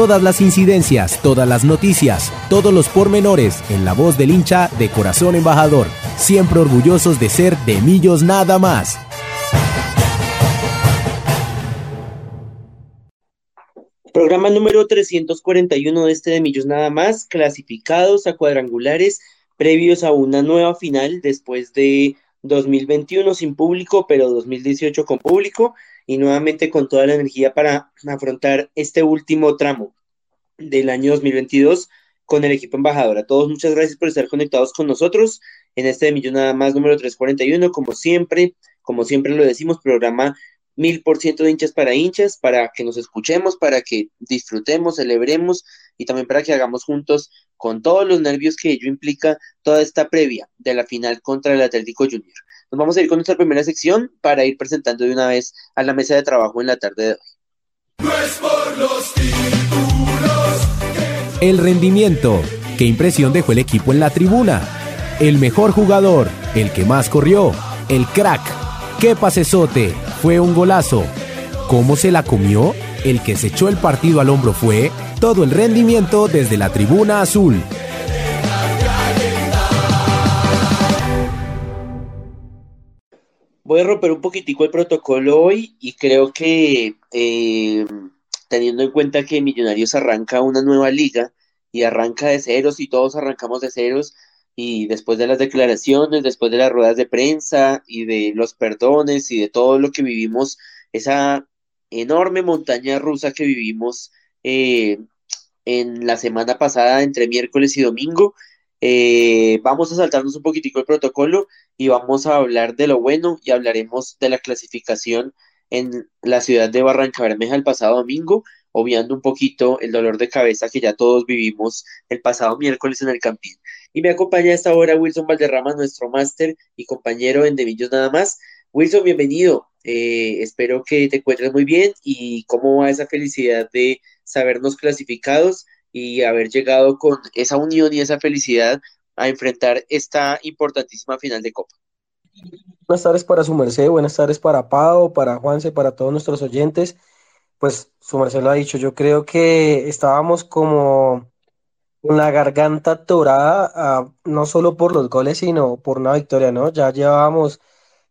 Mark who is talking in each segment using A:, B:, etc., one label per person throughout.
A: Todas las incidencias, todas las noticias, todos los pormenores en la voz del hincha de Corazón Embajador, siempre orgullosos de ser de Millos nada más.
B: Programa número 341 de este de Millos nada más, clasificados a cuadrangulares previos a una nueva final después de 2021 sin público, pero 2018 con público y nuevamente con toda la energía para afrontar este último tramo del año 2022 con el equipo embajador. Todos muchas gracias por estar conectados con nosotros en este de Millón Nada Más número 341, como siempre, como siempre lo decimos, programa mil por ciento de hinchas para hinchas, para que nos escuchemos, para que disfrutemos, celebremos y también para que hagamos juntos con todos los nervios que ello implica toda esta previa de la final contra el Atlético Junior. Nos vamos a ir con nuestra primera sección para ir presentando de una vez a la mesa de trabajo en la tarde de hoy.
A: El rendimiento. ¿Qué impresión dejó el equipo en la tribuna? El mejor jugador, el que más corrió, el crack. ¿Qué pasesote? Fue un golazo. ¿Cómo se la comió? El que se echó el partido al hombro fue todo el rendimiento desde la tribuna azul.
B: Voy a romper un poquitico el protocolo hoy y creo que eh, teniendo en cuenta que Millonarios arranca una nueva liga y arranca de ceros y todos arrancamos de ceros y después de las declaraciones, después de las ruedas de prensa y de los perdones y de todo lo que vivimos, esa enorme montaña rusa que vivimos eh, en la semana pasada entre miércoles y domingo, eh, vamos a saltarnos un poquitico el protocolo y vamos a hablar de lo bueno y hablaremos de la clasificación en la ciudad de Barranca Bermeja el pasado domingo, obviando un poquito el dolor de cabeza que ya todos vivimos el pasado miércoles en el Campín. Y me acompaña a esta hora Wilson Valderrama, nuestro máster y compañero en Devillos Nada Más. Wilson, bienvenido. Eh, espero que te encuentres muy bien y cómo va esa felicidad de sabernos clasificados y haber llegado con esa unión y esa felicidad a enfrentar esta importantísima final de Copa.
C: Buenas tardes para su merced, buenas tardes para Pau, para Juanse, para todos nuestros oyentes. Pues su merced lo ha dicho, yo creo que estábamos como con la garganta torada, ah, no solo por los goles, sino por una victoria, ¿no? Ya llevábamos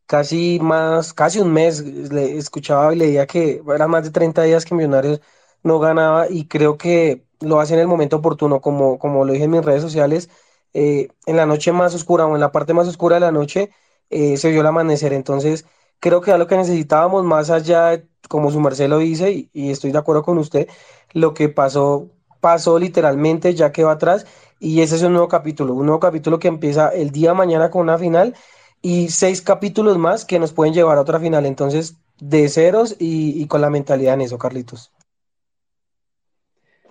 C: casi más, casi un mes, le escuchaba y leía que era más de 30 días que Millonarios no ganaba y creo que lo hace en el momento oportuno, como, como lo dije en mis redes sociales, eh, en la noche más oscura o en la parte más oscura de la noche eh, se vio el amanecer, entonces creo que era lo que necesitábamos más allá, como su Marcelo dice, y, y estoy de acuerdo con usted, lo que pasó, pasó literalmente, ya quedó atrás, y ese es un nuevo capítulo, un nuevo capítulo que empieza el día de mañana con una final y seis capítulos más que nos pueden llevar a otra final, entonces de ceros y, con la mentalidad en eso, Carlitos.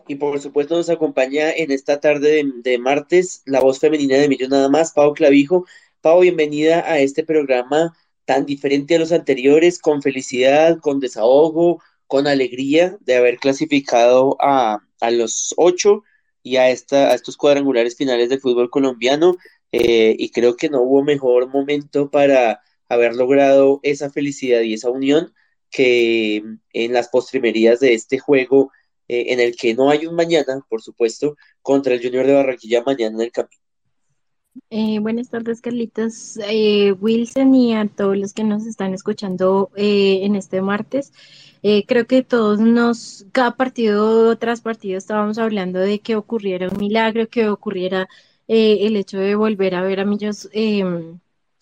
B: Y por supuesto nos acompaña en esta tarde de, martes la voz femenina de Millón Nada Más, Pau Clavijo. Pau, bienvenida a este programa tan diferente a los anteriores, con felicidad, con desahogo, con alegría de haber clasificado a, a los ocho y a, esta, a estos cuadrangulares finales del fútbol colombiano. Eh, y creo que no hubo mejor momento para haber logrado esa felicidad y esa unión que en las postrimerías de este juego eh, en el que no hay un mañana, por supuesto, contra el Junior de Barranquilla mañana en el camino.
D: Eh, buenas tardes, Carlitos, eh, Wilson y a todos los que nos están escuchando en este martes. creo que todos nos, cada partido tras partido estábamos hablando de que ocurriera un milagro, que ocurriera el hecho de volver a ver a Millos em,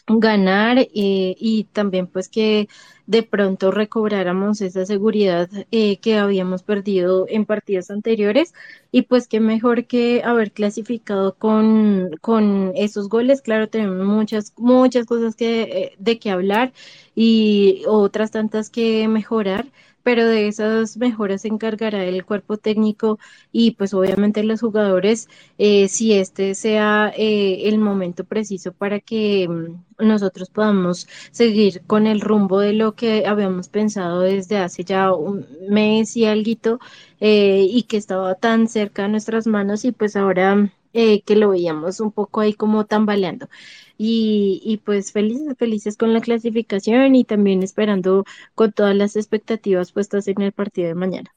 D: ganar eh, y también pues que de pronto recobráramos esa seguridad eh, que habíamos perdido en partidos anteriores y pues que mejor que haber clasificado con, con esos goles. Claro, tenemos muchas, muchas cosas que, eh, de que hablar y otras tantas que mejorar, pero de esas mejoras se encargará el cuerpo técnico y pues obviamente los jugadores eh, si este sea eh, el momento preciso para que mm, nosotros podamos seguir con el rumbo de lo que habíamos pensado desde hace ya un mes y algo eh, y que estaba tan cerca de nuestras manos y pues ahora que lo veíamos un poco ahí como tambaleando y, y pues felices, felices con la clasificación y también esperando con todas las expectativas puestas en el partido de mañana.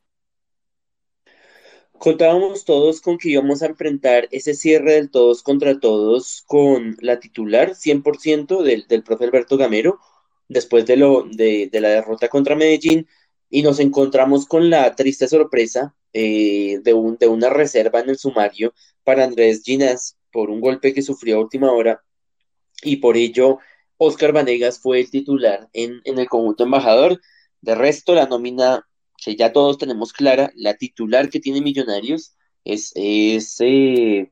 B: Contábamos todos con que íbamos a enfrentar ese cierre del todos contra todos con la titular 100% del, del profe Alberto Gamero después de, lo, de, de la derrota contra Medellín y nos encontramos con la triste sorpresa eh, de, un, de una reserva en el sumario para Andrés Ginás por un golpe que sufrió a última hora y por ello Oscar Vanegas fue el titular en, el conjunto embajador. De resto, la nómina que ya todos tenemos clara, la titular que tiene Millonarios es, es eh,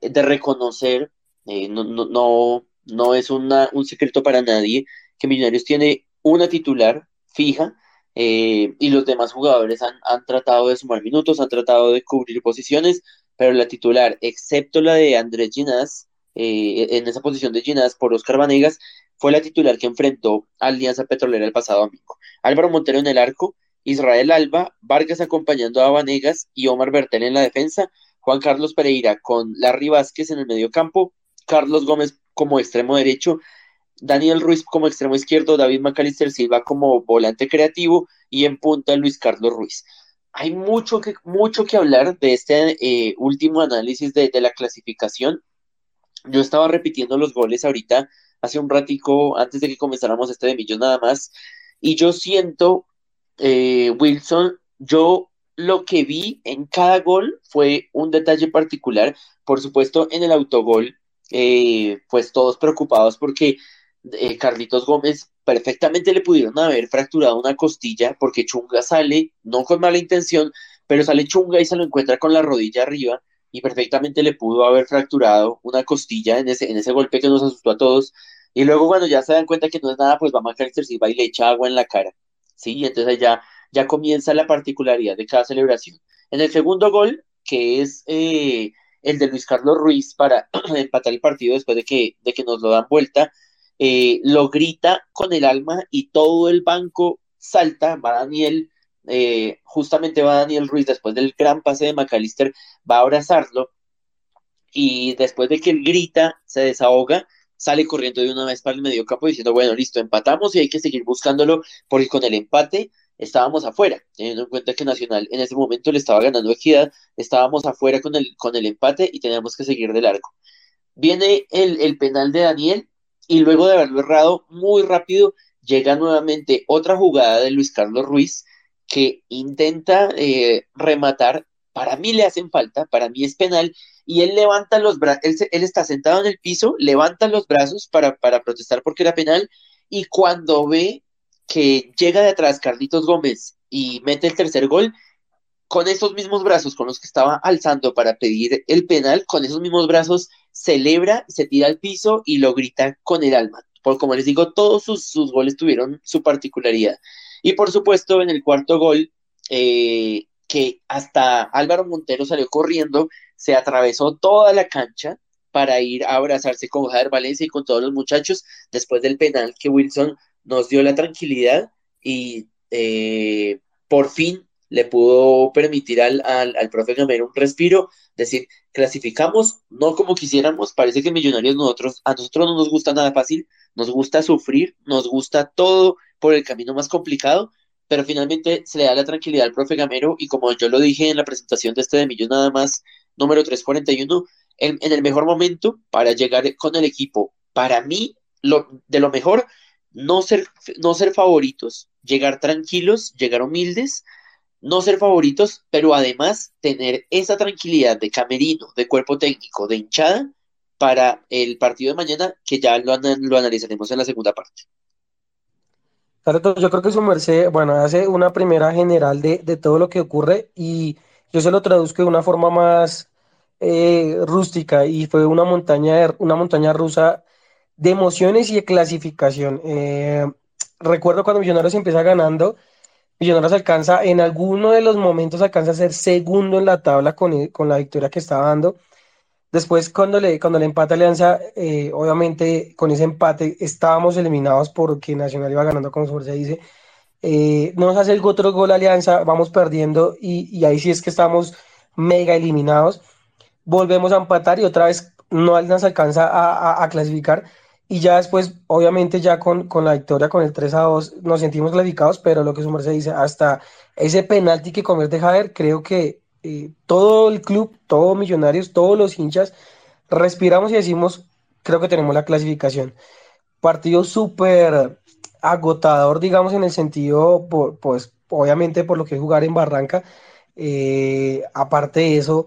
B: de reconocer, eh, no, no, no, no, es una, un secreto para nadie, que Millonarios tiene una titular fija eh, y los demás jugadores han, han, tratado de sumar minutos, han tratado de cubrir posiciones, pero la titular, excepto la de Andrés Ginás, eh, en esa posición de Ginás por Oscar Vanegas, fue la titular que enfrentó a Alianza Petrolera el pasado domingo. Álvaro Montero en el arco, Israel Alba, Vargas acompañando a Vanegas y Omar Bertel en la defensa, Juan Carlos Pereira con Larry Vázquez en el medio campo, Carlos Gómez como extremo derecho, Daniel Ruiz como extremo izquierdo, David Macalister Silva como volante creativo y en punta Luis Carlos Ruiz. Hay mucho que, mucho que hablar de este eh, último análisis de, de la clasificación yo estaba repitiendo los goles ahorita, hace un ratico, antes de que comenzáramos este de millón nada más, y yo siento, eh, Wilson, yo lo que vi en cada gol fue un detalle particular, por supuesto en el autogol, eh, pues todos preocupados porque eh, Carlitos Gómez perfectamente le pudieron haber fracturado una costilla porque Chunga sale, no con mala intención, pero sale Chunga y se lo encuentra con la rodilla arriba y perfectamente le pudo haber fracturado una costilla en ese, en ese golpe que nos asustó a todos. Y luego cuando ya se dan cuenta que no es nada, pues va McAllister Silva y le echa agua en la cara. ¿sí? Y entonces ya, ya comienza la particularidad de cada celebración. En el segundo gol, que es eh, el de Luis Carlos Ruiz para empatar el partido después de que, de que nos lo dan vuelta, eh, lo grita con el alma y todo el banco salta, va Daniel eh, justamente va Daniel Ruiz después del gran pase de McAllister, va a abrazarlo y después de que él grita, se desahoga, sale corriendo de una vez para el mediocampo diciendo, bueno, listo, empatamos y hay que seguir buscándolo porque con el empate estábamos afuera, teniendo en cuenta que Nacional en ese momento le estaba ganando equidad, estábamos afuera con el, con el empate y teníamos que seguir de largo. Viene el, el penal de Daniel y luego de haberlo errado muy rápido, llega nuevamente otra jugada de Luis Carlos Ruiz que intenta eh, rematar, para mí le hacen falta, para mí es penal, y él levanta los brazos, él, está sentado en el piso, levanta los brazos para, para protestar porque era penal, y cuando ve que llega de atrás Carlitos Gómez y mete el tercer gol, con esos mismos brazos con los que estaba alzando para pedir el penal, con esos mismos brazos celebra, se tira al piso y lo grita con el alma. Por como les digo, todos sus, sus goles tuvieron su particularidad. Y por supuesto, en el cuarto gol, eh, que hasta Álvaro Montero salió corriendo, se atravesó toda la cancha para ir a abrazarse con Javier Valencia y con todos los muchachos después del penal que Wilson nos dio la tranquilidad y eh, por fin le pudo permitir al, al, al profe Gamero un respiro, decir, clasificamos, no como quisiéramos, parece que Millonarios nosotros, a nosotros no nos gusta nada fácil, nos gusta sufrir, nos gusta todo por el camino más complicado, pero finalmente se le da la tranquilidad al profe Gamero y como yo lo dije en la presentación de este de Millón nada más, número 341, en, en el mejor momento para llegar con el equipo. Para mí, lo, de lo mejor, no ser, no ser favoritos, llegar tranquilos, llegar humildes, no ser favoritos, pero además tener esa tranquilidad de camerino, de cuerpo técnico, de hinchada para el partido de mañana, que ya lo, lo analizaremos en la segunda parte.
C: yo creo que su merced, bueno, hace una primera general de, de todo lo que ocurre y yo se lo traduzco de una forma más eh, rústica y fue una montaña, una montaña rusa de emociones y de clasificación. Eh, recuerdo cuando Millonarios empieza ganando Millonarios alcanza, en alguno de los momentos alcanza a ser segundo en la tabla con, con la victoria que estaba dando. Después, cuando le, cuando le empata Alianza, eh, obviamente con ese empate estábamos eliminados porque Nacional iba ganando, como se dice. Eh, nos hace el otro gol Alianza, vamos perdiendo y, y, ahí sí es que estamos mega eliminados. Volvemos a empatar y otra vez no nos alcanza a, a, a clasificar y ya después, obviamente, ya con, con, la victoria, con el 3 a 2, nos sentimos clasificados, pero lo que su merced dice, hasta ese penalti que convierte Javier, creo que eh, todo el club, todos Millonarios, todos los hinchas, respiramos y decimos, creo que tenemos la clasificación. Partido súper agotador, digamos, en el sentido, pues, obviamente, por lo que es jugar en Barranca. Eh, aparte de eso,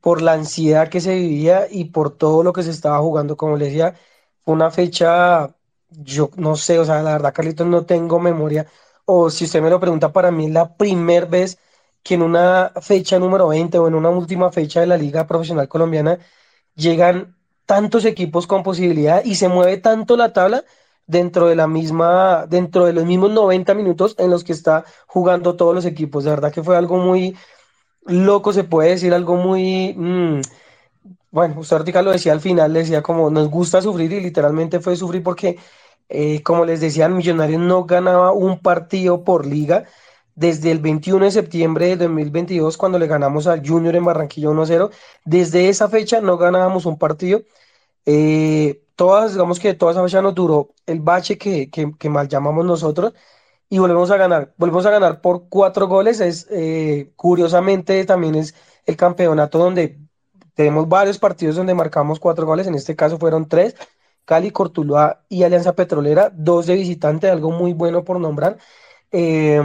C: por la ansiedad que se vivía y por todo lo que se estaba jugando, como les decía una fecha, yo no sé, o sea, la verdad, Carlitos, no tengo memoria. O si usted me lo pregunta, para mí es la primera vez que en una fecha número 20 o en una última fecha de la Liga Profesional Colombiana llegan tantos equipos con posibilidad y se mueve tanto la tabla dentro de la misma, dentro de los mismos 90 minutos en los que está jugando todos los equipos. De verdad que fue algo muy loco, se puede decir, algo muy... Mm, bueno, usted ahorita lo decía al final, decía como nos gusta sufrir y literalmente fue sufrir porque, eh, como les decía, Millonarios no ganaba un partido por liga desde el 21 de septiembre de 2022 cuando le ganamos al Junior en Barranquilla 1-0. Desde esa fecha no ganábamos un partido. Eh, todas, digamos que toda esa fecha nos duró el bache que, que, mal llamamos nosotros y volvemos a ganar. Volvemos a ganar por cuatro goles. Es, eh, curiosamente también es el campeonato donde tenemos varios partidos donde marcamos cuatro goles, en este caso fueron tres, Cali, Cortuluá y Alianza Petrolera, dos de visitante, algo muy bueno por nombrar. Eh,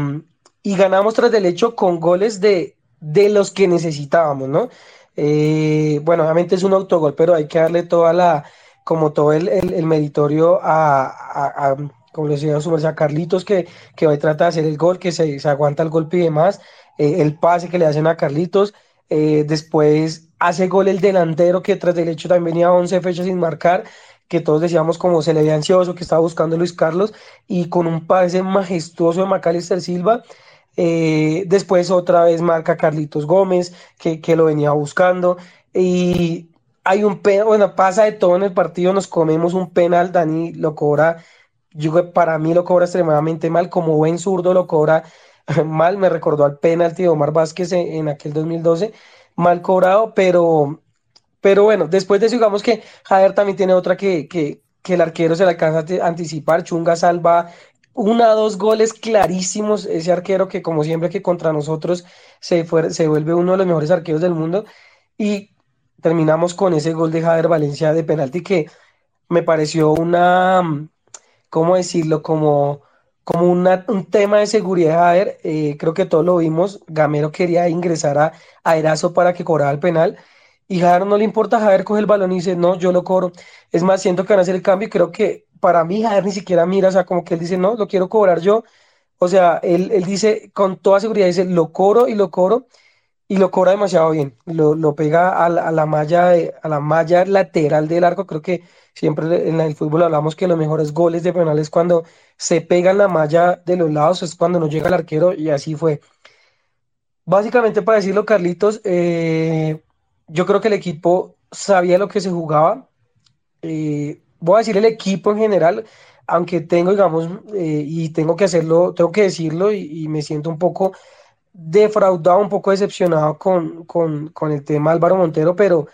C: y ganamos tras del hecho con goles de, de los que necesitábamos, ¿no? Eh, bueno, obviamente es un autogol, pero hay que darle toda la, como todo el, el, meritorio a, como le decía a Carlitos, que, que hoy trata de hacer el gol, que se, se aguanta el golpe y demás, eh, el pase que le hacen a Carlitos, después hace gol el delantero que tras del hecho también venía 11 fechas sin marcar, que todos decíamos como se le veía ansioso, que estaba buscando Luis Carlos, y con un pase majestuoso de Macalister Silva. Eh, después otra vez marca Carlitos Gómez, que, que, lo venía buscando. Y hay un penal, bueno, pasa de todo en el partido, nos comemos un penal, Dani lo cobra, yo para mí lo cobra extremadamente mal, como buen zurdo lo cobra mal, me recordó al penalti de Omar Vázquez en, en aquel 2012 mal cobrado, pero, pero bueno, después de eso, digamos que Javier también tiene otra que, que, que el arquero se le alcanza a anticipar. Chunga salva una, dos goles clarísimos. Ese arquero que, como siempre, que contra nosotros se, fue, se vuelve uno de los mejores arqueros del mundo. Y terminamos con ese gol de Javier Valencia de penalti que me pareció una, ¿cómo decirlo? Como como un tema de seguridad, a eh, creo que todos lo vimos, Gamero quería ingresar a, a Erazo para que cobrara el penal, y Javier no le importa, Javier coge el balón y dice, no, yo lo cobro, es más, siento que van a hacer el cambio, y creo que para mí Javier ni siquiera mira, o sea, como que él dice, no, lo quiero cobrar yo, o sea, él, él dice con toda seguridad, dice, lo cobro y lo cobro, y lo cobra demasiado bien, lo, lo pega a la, a la malla a la malla lateral del arco, creo que siempre en el fútbol hablamos que los mejores goles de penales cuando se pegan la malla de los lados, es cuando no llega el arquero y así fue. Básicamente para decirlo, Carlitos, eh, yo creo que el equipo sabía lo que se jugaba. Eh, voy a decir el equipo en general, aunque tengo, digamos, eh, y tengo que hacerlo, tengo que decirlo y, me siento un poco defraudado, un poco decepcionado con, con, con el tema Álvaro Montero, pero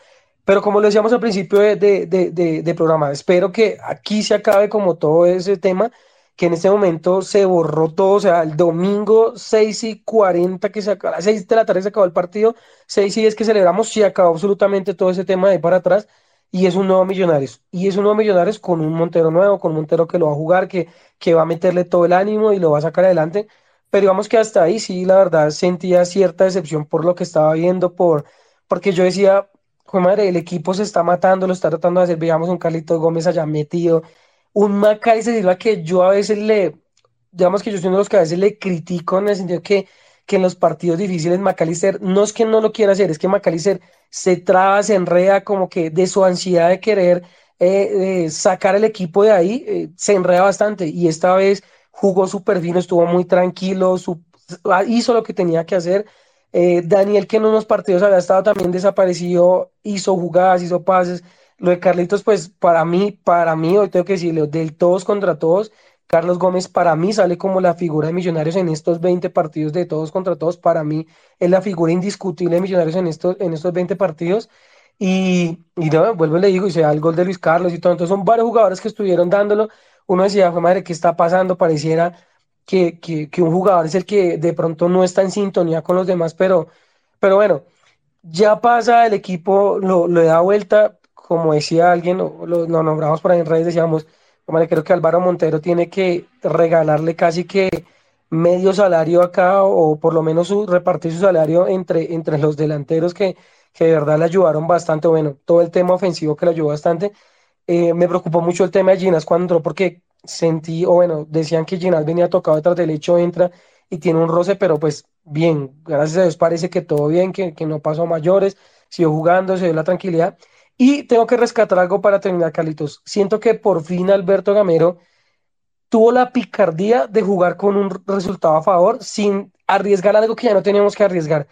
C: pero como lo decíamos al principio de, de, de, de, programa, espero que aquí se acabe como todo ese tema, que en este momento se borró todo, o sea, el domingo 6 y 40 que se acabó, a las 6 de la tarde se acabó el partido, 6 y 10 que celebramos, se acabó absolutamente todo ese tema de ahí para atrás y es un nuevo Millonarios. Y es un nuevo Millonarios con un Montero nuevo, con un Montero que lo va a jugar, que, que va a meterle todo el ánimo y lo va a sacar adelante. Pero digamos que hasta ahí sí, la verdad, sentía cierta decepción por lo que estaba viendo, por, porque yo decía, madre, el equipo se está matando, lo está tratando de hacer, veamos un Carlito Gómez allá metido, un Silva que yo a veces le, digamos que yo soy uno de los que a veces le critico en el sentido que que en los partidos difíciles McAllister no es que no lo quiera hacer, es que McAllister se traba, se enreda como que de su ansiedad de querer eh, sacar el equipo de ahí, eh, se enreda bastante. Y esta vez jugó súper fino, estuvo muy tranquilo, hizo lo que tenía que hacer. Eh, Daniel, que en unos partidos había estado también desaparecido, hizo jugadas, hizo pases. Lo de Carlitos, pues para mí, para mí, hoy tengo que decirlo, del todos contra todos, Carlos Gómez para mí sale como la figura de Millonarios en estos 20 partidos de todos contra todos. Para mí es la figura indiscutible de Millonarios en estos, en estos 20 partidos. Y, y no, vuelvo y le digo, y se da el gol de Luis Carlos y todo. Entonces son varios jugadores que estuvieron dándolo. Uno decía, fue madre, ¿qué está pasando? Pareciera que, que, un jugador es el que de pronto no está en sintonía con los demás, pero, pero bueno, ya pasa, el equipo lo, lo da vuelta, como decía alguien, lo, lo nombramos por ahí en redes, decíamos, creo que Álvaro Montero tiene que regalarle casi que medio salario acá o por lo menos repartir su salario entre, entre los delanteros que, que de verdad le ayudaron bastante. Bueno, todo el tema ofensivo que le ayudó bastante. Eh, me preocupó mucho el tema de Ginas cuando entró porque sentí, o bueno, decían que Ginas venía tocado detrás del hecho, entra y tiene un roce, pero pues bien, gracias a Dios parece que todo bien, que, que no pasó a mayores, siguió jugando, se dio la tranquilidad. Y tengo que rescatar algo para terminar, Carlitos. Siento que por fin Alberto Gamero tuvo la picardía de jugar con un resultado a favor sin arriesgar algo que ya no teníamos que arriesgar.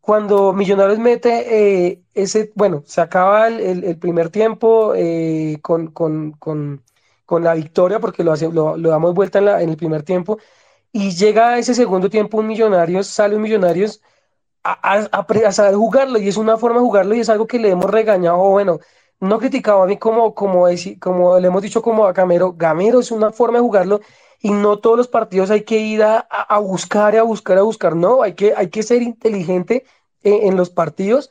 C: Cuando Millonarios mete eh, ese, bueno, se acaba el, primer tiempo eh, con, la victoria porque lo, hace, lo, damos vuelta en, el primer tiempo y llega ese segundo tiempo un Millonarios, sale un Millonarios a, saber jugarlo y es una forma de jugarlo y es algo que le hemos regañado, bueno, no criticado a mí como, como, como le hemos dicho como a Gamero, Gamero es una forma de jugarlo y no todos los partidos hay que ir a, a buscar, a buscar, a buscar, no, hay que, hay que ser inteligente en, los partidos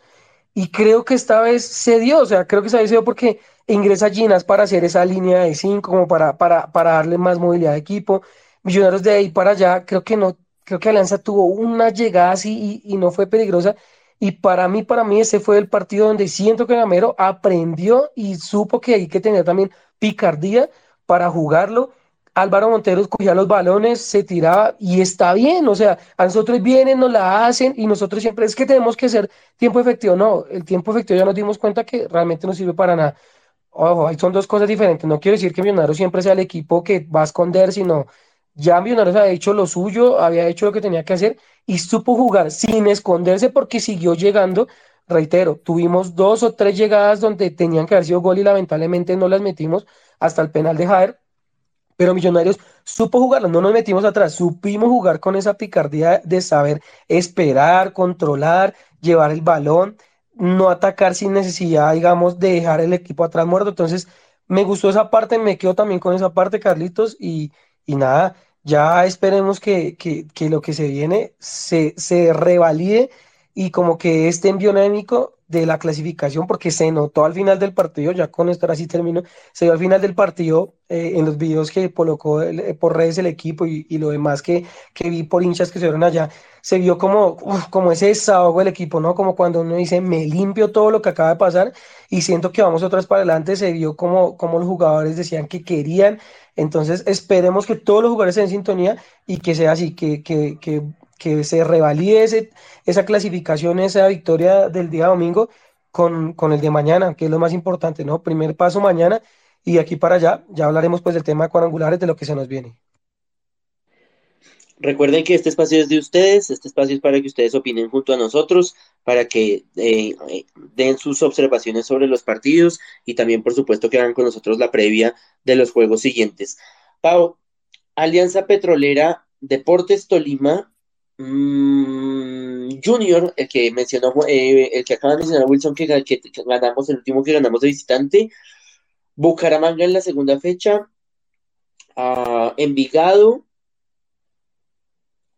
C: y creo que esta vez se dio, o sea, creo que esta vez se dio porque ingresa Ginas para hacer esa línea de 5, como para, para, para darle más movilidad de equipo, Millonarios de ahí para allá, creo que no creo que Alianza tuvo una llegada así y, no fue peligrosa. Y para mí, para mí, ese fue el partido donde siento que Gamero aprendió y supo que hay que tener también picardía para jugarlo. Álvaro Montero cogía los balones, se tiraba y está bien, o sea, a nosotros vienen, nos la hacen y nosotros siempre es que tenemos que hacer tiempo efectivo. No, el tiempo efectivo ya nos dimos cuenta que realmente no sirve para nada. Ojo, son dos cosas diferentes. No quiero decir que Millonarios siempre sea el equipo que va a esconder, sino ya Millonarios había hecho lo suyo, había hecho lo que tenía que hacer y supo jugar sin esconderse porque siguió llegando. Reitero, tuvimos dos o tres llegadas donde tenían que haber sido gol y lamentablemente no las metimos hasta el penal de Jaer. Pero Millonarios supo jugarlo, no nos metimos atrás, supimos jugar con esa picardía de saber esperar, controlar, llevar el balón, no atacar sin necesidad, digamos, de dejar el equipo atrás muerto. Entonces, me gustó esa parte, me quedo también con esa parte, Carlitos, y, y nada, ya esperemos que, lo que se viene se, se, revalide y como que este envío anémico de la clasificación, porque se notó al final del partido, ya con esto ahora sí termino, se vio al final del partido eh, en los videos que colocó eh, por redes el equipo y, lo demás que, que, vi por hinchas que se vieron allá, se vio como, como ese desahogo del equipo, ¿no? Como cuando uno dice, me limpio todo lo que acaba de pasar y siento que vamos otras para adelante, se vio como, como los jugadores decían que querían entonces, esperemos que todos los jugadores estén en sintonía y que sea así, que, que, que, que se revalide esa clasificación, esa victoria del día domingo con, con, el de mañana, que es lo más importante, ¿no? Primer paso mañana y de aquí para allá ya hablaremos pues del tema de cuadrangulares, de lo que se nos viene.
B: Recuerden que este espacio es de ustedes, este espacio es para que ustedes opinen junto a nosotros, para que eh, eh, den sus observaciones sobre los partidos y también, por supuesto, que hagan con nosotros la previa de los juegos siguientes. Pau, Alianza Petrolera, Deportes Tolima, mm, Junior, el que mencionó, eh, el que acaba de mencionar Wilson, que, que ganamos, el último que ganamos de visitante, Bucaramanga en la segunda fecha, a Envigado.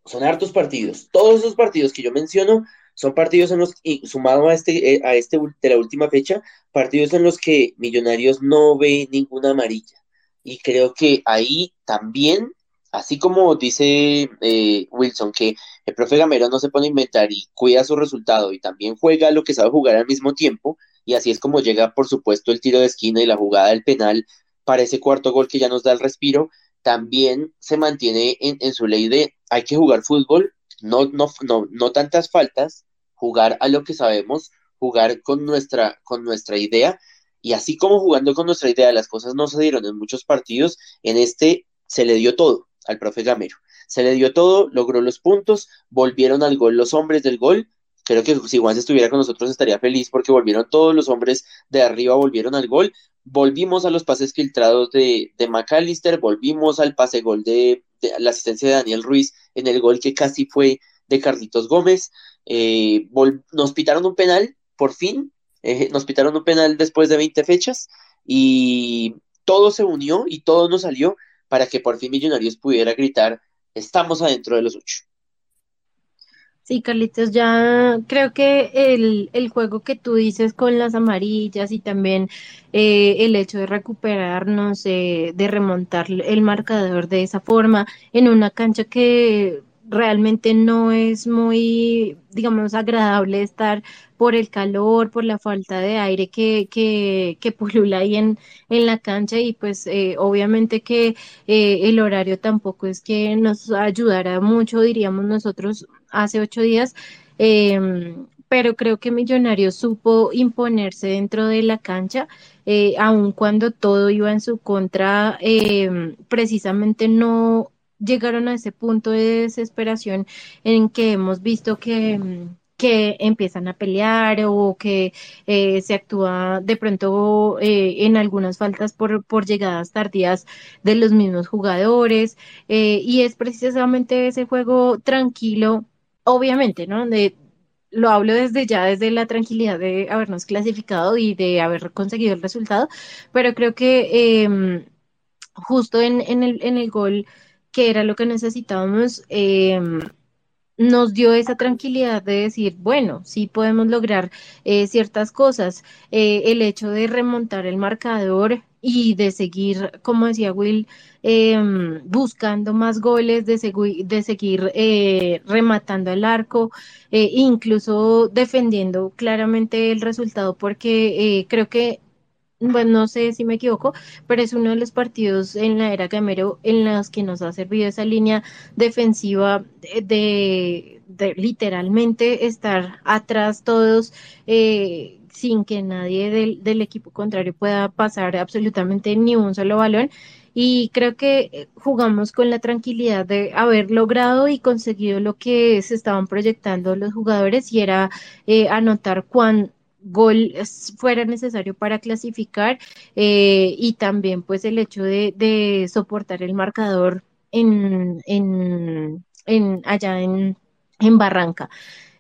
B: Son hartos partidos. Todos esos partidos que yo menciono son partidos en los, sumado a este, eh, a este de la última fecha, partidos en los que Millonarios no ve ninguna amarilla. Y creo que ahí también, así como dice eh, Wilson, que el profe Gamero no se pone a inventar y cuida su resultado y también juega lo que sabe jugar al mismo tiempo, y así es como llega, por supuesto, el tiro de esquina y la jugada del penal para ese cuarto gol que ya nos da el respiro, también se mantiene en, su ley de hay que jugar fútbol, no, no, no, no tantas faltas, jugar a lo que sabemos, jugar con nuestra, con nuestra idea, y así como jugando con nuestra idea las cosas no se dieron en muchos partidos, en este se le dio todo al profe Gamero. Se le dio todo, logró los puntos, volvieron al gol los hombres del gol. Creo que si Juan estuviera con nosotros estaría feliz porque volvieron todos los hombres de arriba, volvieron al gol volvimos a los pases filtrados de, de McAllister, volvimos al pase gol de, la asistencia de Daniel Ruiz en el gol que casi fue de Carlitos Gómez. Eh, nos pitaron un penal, por fin, eh, nos pitaron un penal después de 20 fechas y todo se unió y todo nos salió para que por fin Millonarios pudiera gritar, estamos adentro de los ocho.
D: Sí, Carlitos, ya creo que el, el, juego que tú dices con las amarillas y también eh, el hecho de recuperarnos, eh, de remontar el marcador de esa forma en una cancha que realmente no es muy, digamos, agradable estar por el calor, por la falta de aire que, que, que pulula ahí en, en la cancha y pues eh, obviamente que eh, el horario tampoco es que nos ayudará mucho, diríamos nosotros hace ocho días. Em, pero creo que Millonarios supo imponerse dentro de la cancha, eh, aun cuando todo iba en su contra, eh, precisamente no llegaron a ese punto de desesperación en que hemos visto que, mm, que empiezan a pelear o que eh, se actúa de pronto eh, en algunas faltas por, por llegadas tardías de los mismos jugadores eh, y es precisamente ese juego tranquilo, obviamente, ¿no? Lo hablo desde ya, desde la tranquilidad de habernos clasificado y de haber conseguido el resultado, pero creo que em, justo en, en, el, en el gol que era lo que necesitábamos, em, nos dio esa tranquilidad de decir, bueno, sí podemos lograr eh, ciertas cosas. Eh, el hecho de remontar el marcador y de seguir, como decía Will, em, buscando más goles, de, de seguir eh, rematando el arco, incluso defendiendo claramente el resultado, porque creo que bueno, no sé si me equivoco, pero es uno de los partidos en la era Gamero en los que nos ha servido esa línea defensiva de, literalmente estar atrás todos eh, sin que nadie del, del, equipo contrario pueda pasar absolutamente ni un solo balón. Y creo que jugamos con la tranquilidad de haber logrado y conseguido lo que se estaban proyectando los jugadores y era eh, anotar cuán, gol fuera necesario para clasificar eh, y también pues el hecho de, soportar el marcador en, en, en allá en, en Barranca.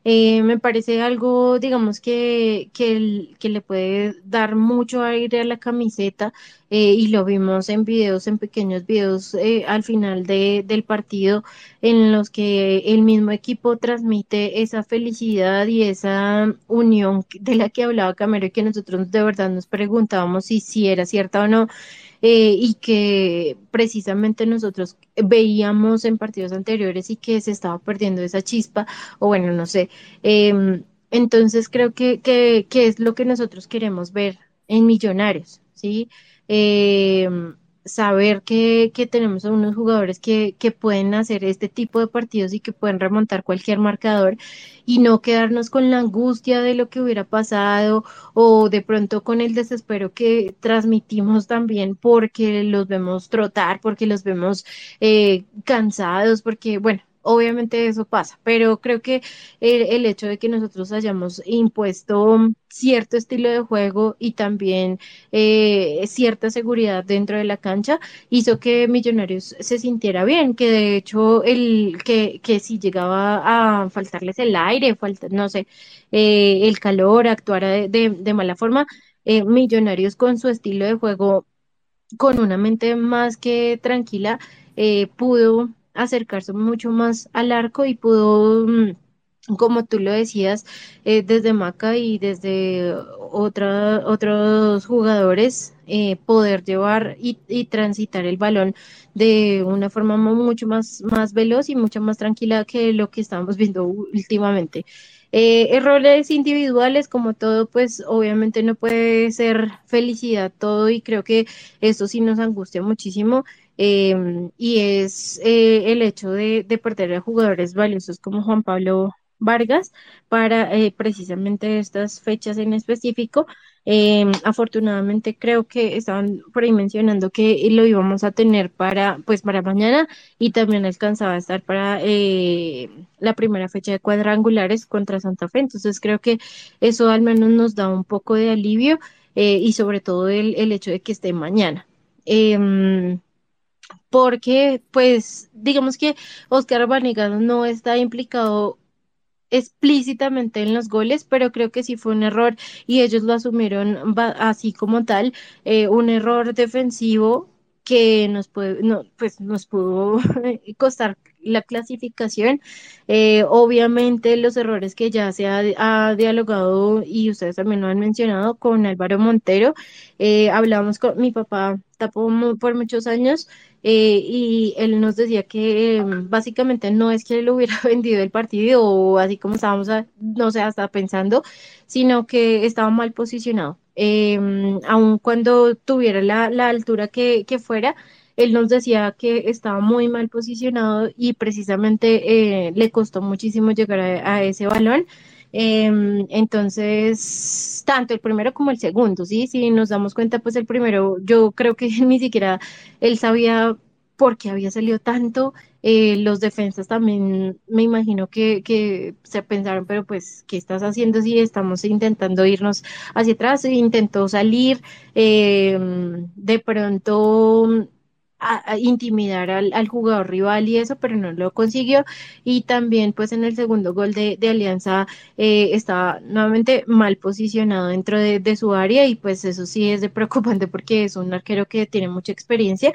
D: Eh, me parece algo, digamos, que, que, le puede dar mucho aire a la camiseta eh, y lo vimos en videos, en pequeños videos eh, al final de, del partido en los que el mismo equipo transmite esa felicidad y esa unión de la que hablaba Camero y que nosotros de verdad nos preguntábamos si, si era cierta o no. Eh, y que precisamente nosotros veíamos en partidos anteriores y que se estaba perdiendo esa chispa, o bueno, no sé. Em, entonces creo que, que, que, es lo que nosotros queremos ver en Millonarios, ¿sí? Eh, saber que, que tenemos a unos jugadores que, que pueden hacer este tipo de partidos y que pueden remontar cualquier marcador y no quedarnos con la angustia de lo que hubiera pasado o de pronto con el desespero que transmitimos también porque los vemos trotar, porque los vemos eh, cansados, porque bueno, obviamente eso pasa, pero creo que el, hecho de que nosotros hayamos impuesto cierto estilo de juego y también eh, cierta seguridad dentro de la cancha hizo que Millonarios se sintiera bien, que de hecho el que, que si llegaba a faltarles el aire, falta, no sé, eh, el calor, actuara de, de, mala forma, eh, Millonarios con su estilo de juego con una mente más que tranquila, eh, pudo acercarse mucho más al arco y pudo, mm, como tú lo decías, eh, desde Maca y desde otra, otros jugadores, eh, poder llevar y, transitar el balón de una forma mucho más, más veloz y mucho más tranquila que lo que estábamos viendo últimamente. Eh, errores individuales, como todo, pues obviamente no puede ser felicidad todo y creo que esto sí nos angustia muchísimo. Em, y es eh, el hecho de, de, perder a jugadores valiosos como Juan Pablo Vargas para eh, precisamente estas fechas en específico. Em, afortunadamente creo que estaban por mencionando que lo íbamos a tener para pues para mañana y también alcanzaba a estar para eh, la primera fecha de cuadrangulares contra Santa Fe. Entonces creo que eso al menos nos da un poco de alivio eh, y sobre todo el, el, hecho de que esté mañana. Eh, porque pues digamos que Oscar Vanegano no está implicado explícitamente en los goles, pero creo que sí fue un error y ellos lo asumieron así como tal, eh, un error defensivo que nos puede, no, pues nos pudo costar la clasificación. Eh, obviamente los errores que ya se ha, dialogado y ustedes también lo han mencionado con Álvaro Montero. Eh, hablamos con mi papá, tapó por muchos años eh, y él nos decía que eh, básicamente no es que él hubiera vendido el partido o así como estábamos, a, no sé, hasta pensando, sino que estaba mal posicionado. Eh, aun cuando tuviera la, altura que, fuera, él nos decía que estaba muy mal posicionado y precisamente le costó muchísimo llegar a, ese balón. Eh, entonces, tanto el primero como el segundo, ¿sí? Si nos damos cuenta, pues el primero, yo creo que ni siquiera él sabía por qué había salido tanto. Eh, los defensas también me imagino que, que, se pensaron, pero pues, ¿qué estás haciendo si estamos intentando irnos hacia atrás? Intentó salir, eh, de pronto intimidar al, jugador rival y eso, pero no lo consiguió. Y también, pues en el segundo gol de, de Alianza eh, estaba nuevamente mal posicionado dentro de, de, su área y pues eso sí es de preocupante porque es un arquero que tiene mucha experiencia.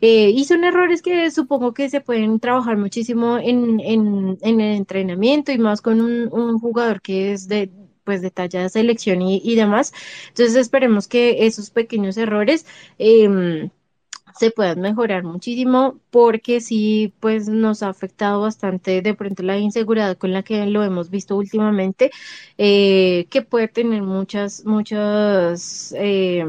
D: Eh, y son errores que supongo que se pueden trabajar muchísimo en, en, el entrenamiento y más con un, jugador que es de pues detallada selección y, demás. Entonces esperemos que esos pequeños errores eh, se puedan mejorar muchísimo porque sí, pues nos ha afectado bastante de pronto la inseguridad con la que lo hemos visto últimamente, eh, que puede tener muchas, muchas... Eh,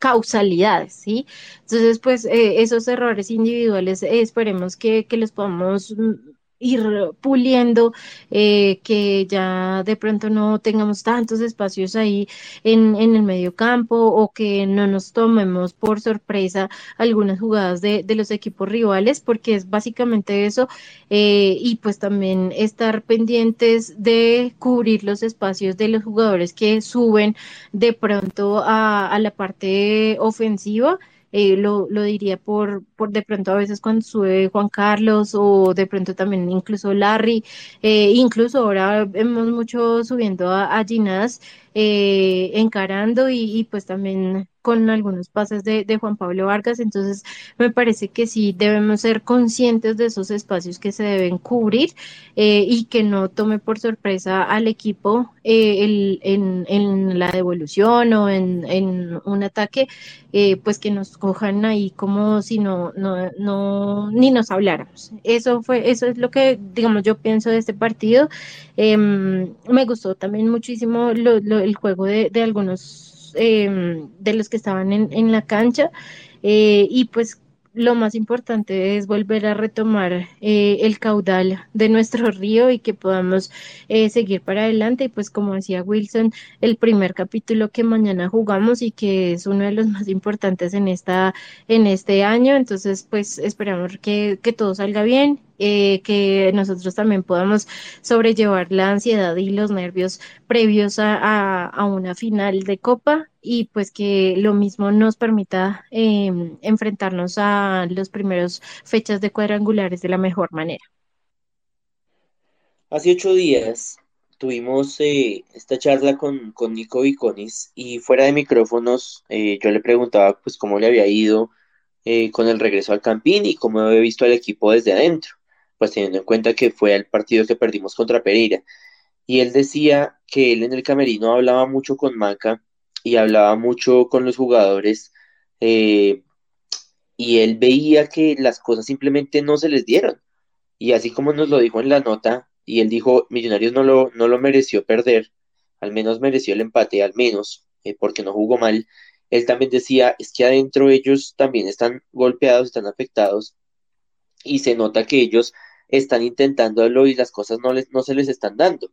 D: causalidades, ¿sí? Entonces, pues eh, esos errores individuales eh, esperemos que, que los podamos ir puliendo, eh, que ya de pronto no tengamos tantos espacios ahí en, en el medio campo o que no nos tomemos por sorpresa algunas jugadas de, de los equipos rivales, porque es básicamente eso, eh, y pues también estar pendientes de cubrir los espacios de los jugadores que suben de pronto a, a la parte ofensiva eh, lo, lo, diría por, por de pronto a veces cuando sube Juan Carlos o de pronto también incluso Larry, eh, incluso ahora vemos mucho subiendo a, a eh, encarando y, y, pues también con algunos pases de, Juan Pablo Vargas. Entonces, me parece que sí debemos ser conscientes de esos espacios que se deben cubrir eh, y que no tome por sorpresa al equipo eh, en, la devolución o en, un ataque, eh, pues que nos cojan ahí como si no, no, no, ni nos habláramos. Eso fue, eso es lo que, digamos, yo pienso de este partido. Em, me gustó también muchísimo el juego de, de algunos eh, de los que estaban en, en la cancha eh, y pues lo más importante es volver a retomar eh, el caudal de nuestro río y que podamos eh, seguir para adelante. Y pues como decía Wilson, el primer capítulo que mañana jugamos y que es uno de los más importantes en, esta, en este año. Entonces pues esperamos que, que todo salga bien eh, que nosotros también podamos sobrellevar la ansiedad y los nervios previos a, a, a, una final de Copa y pues que lo mismo nos permita eh, enfrentarnos a los primeros fechas de cuadrangulares de la mejor manera.
B: Hace ocho días tuvimos eh, esta charla con, con Nico Viconis y fuera de micrófonos eh, yo le preguntaba pues cómo le había ido eh, con el regreso al Campín y cómo había visto al equipo desde adentro, pues teniendo en cuenta que fue el partido que perdimos contra Pereira. Y él decía que él en el camerino hablaba mucho con Maca y hablaba mucho con los jugadores y él veía que las cosas simplemente no se les dieron. Y así como nos lo dijo en la nota, y él dijo, Millonarios no lo, no lo mereció perder, al menos mereció el empate, al menos, eh, porque no jugó mal. Él también decía, es que adentro ellos también están golpeados, están afectados, y se nota que ellos están intentándolo y las cosas no, les, no se les están dando.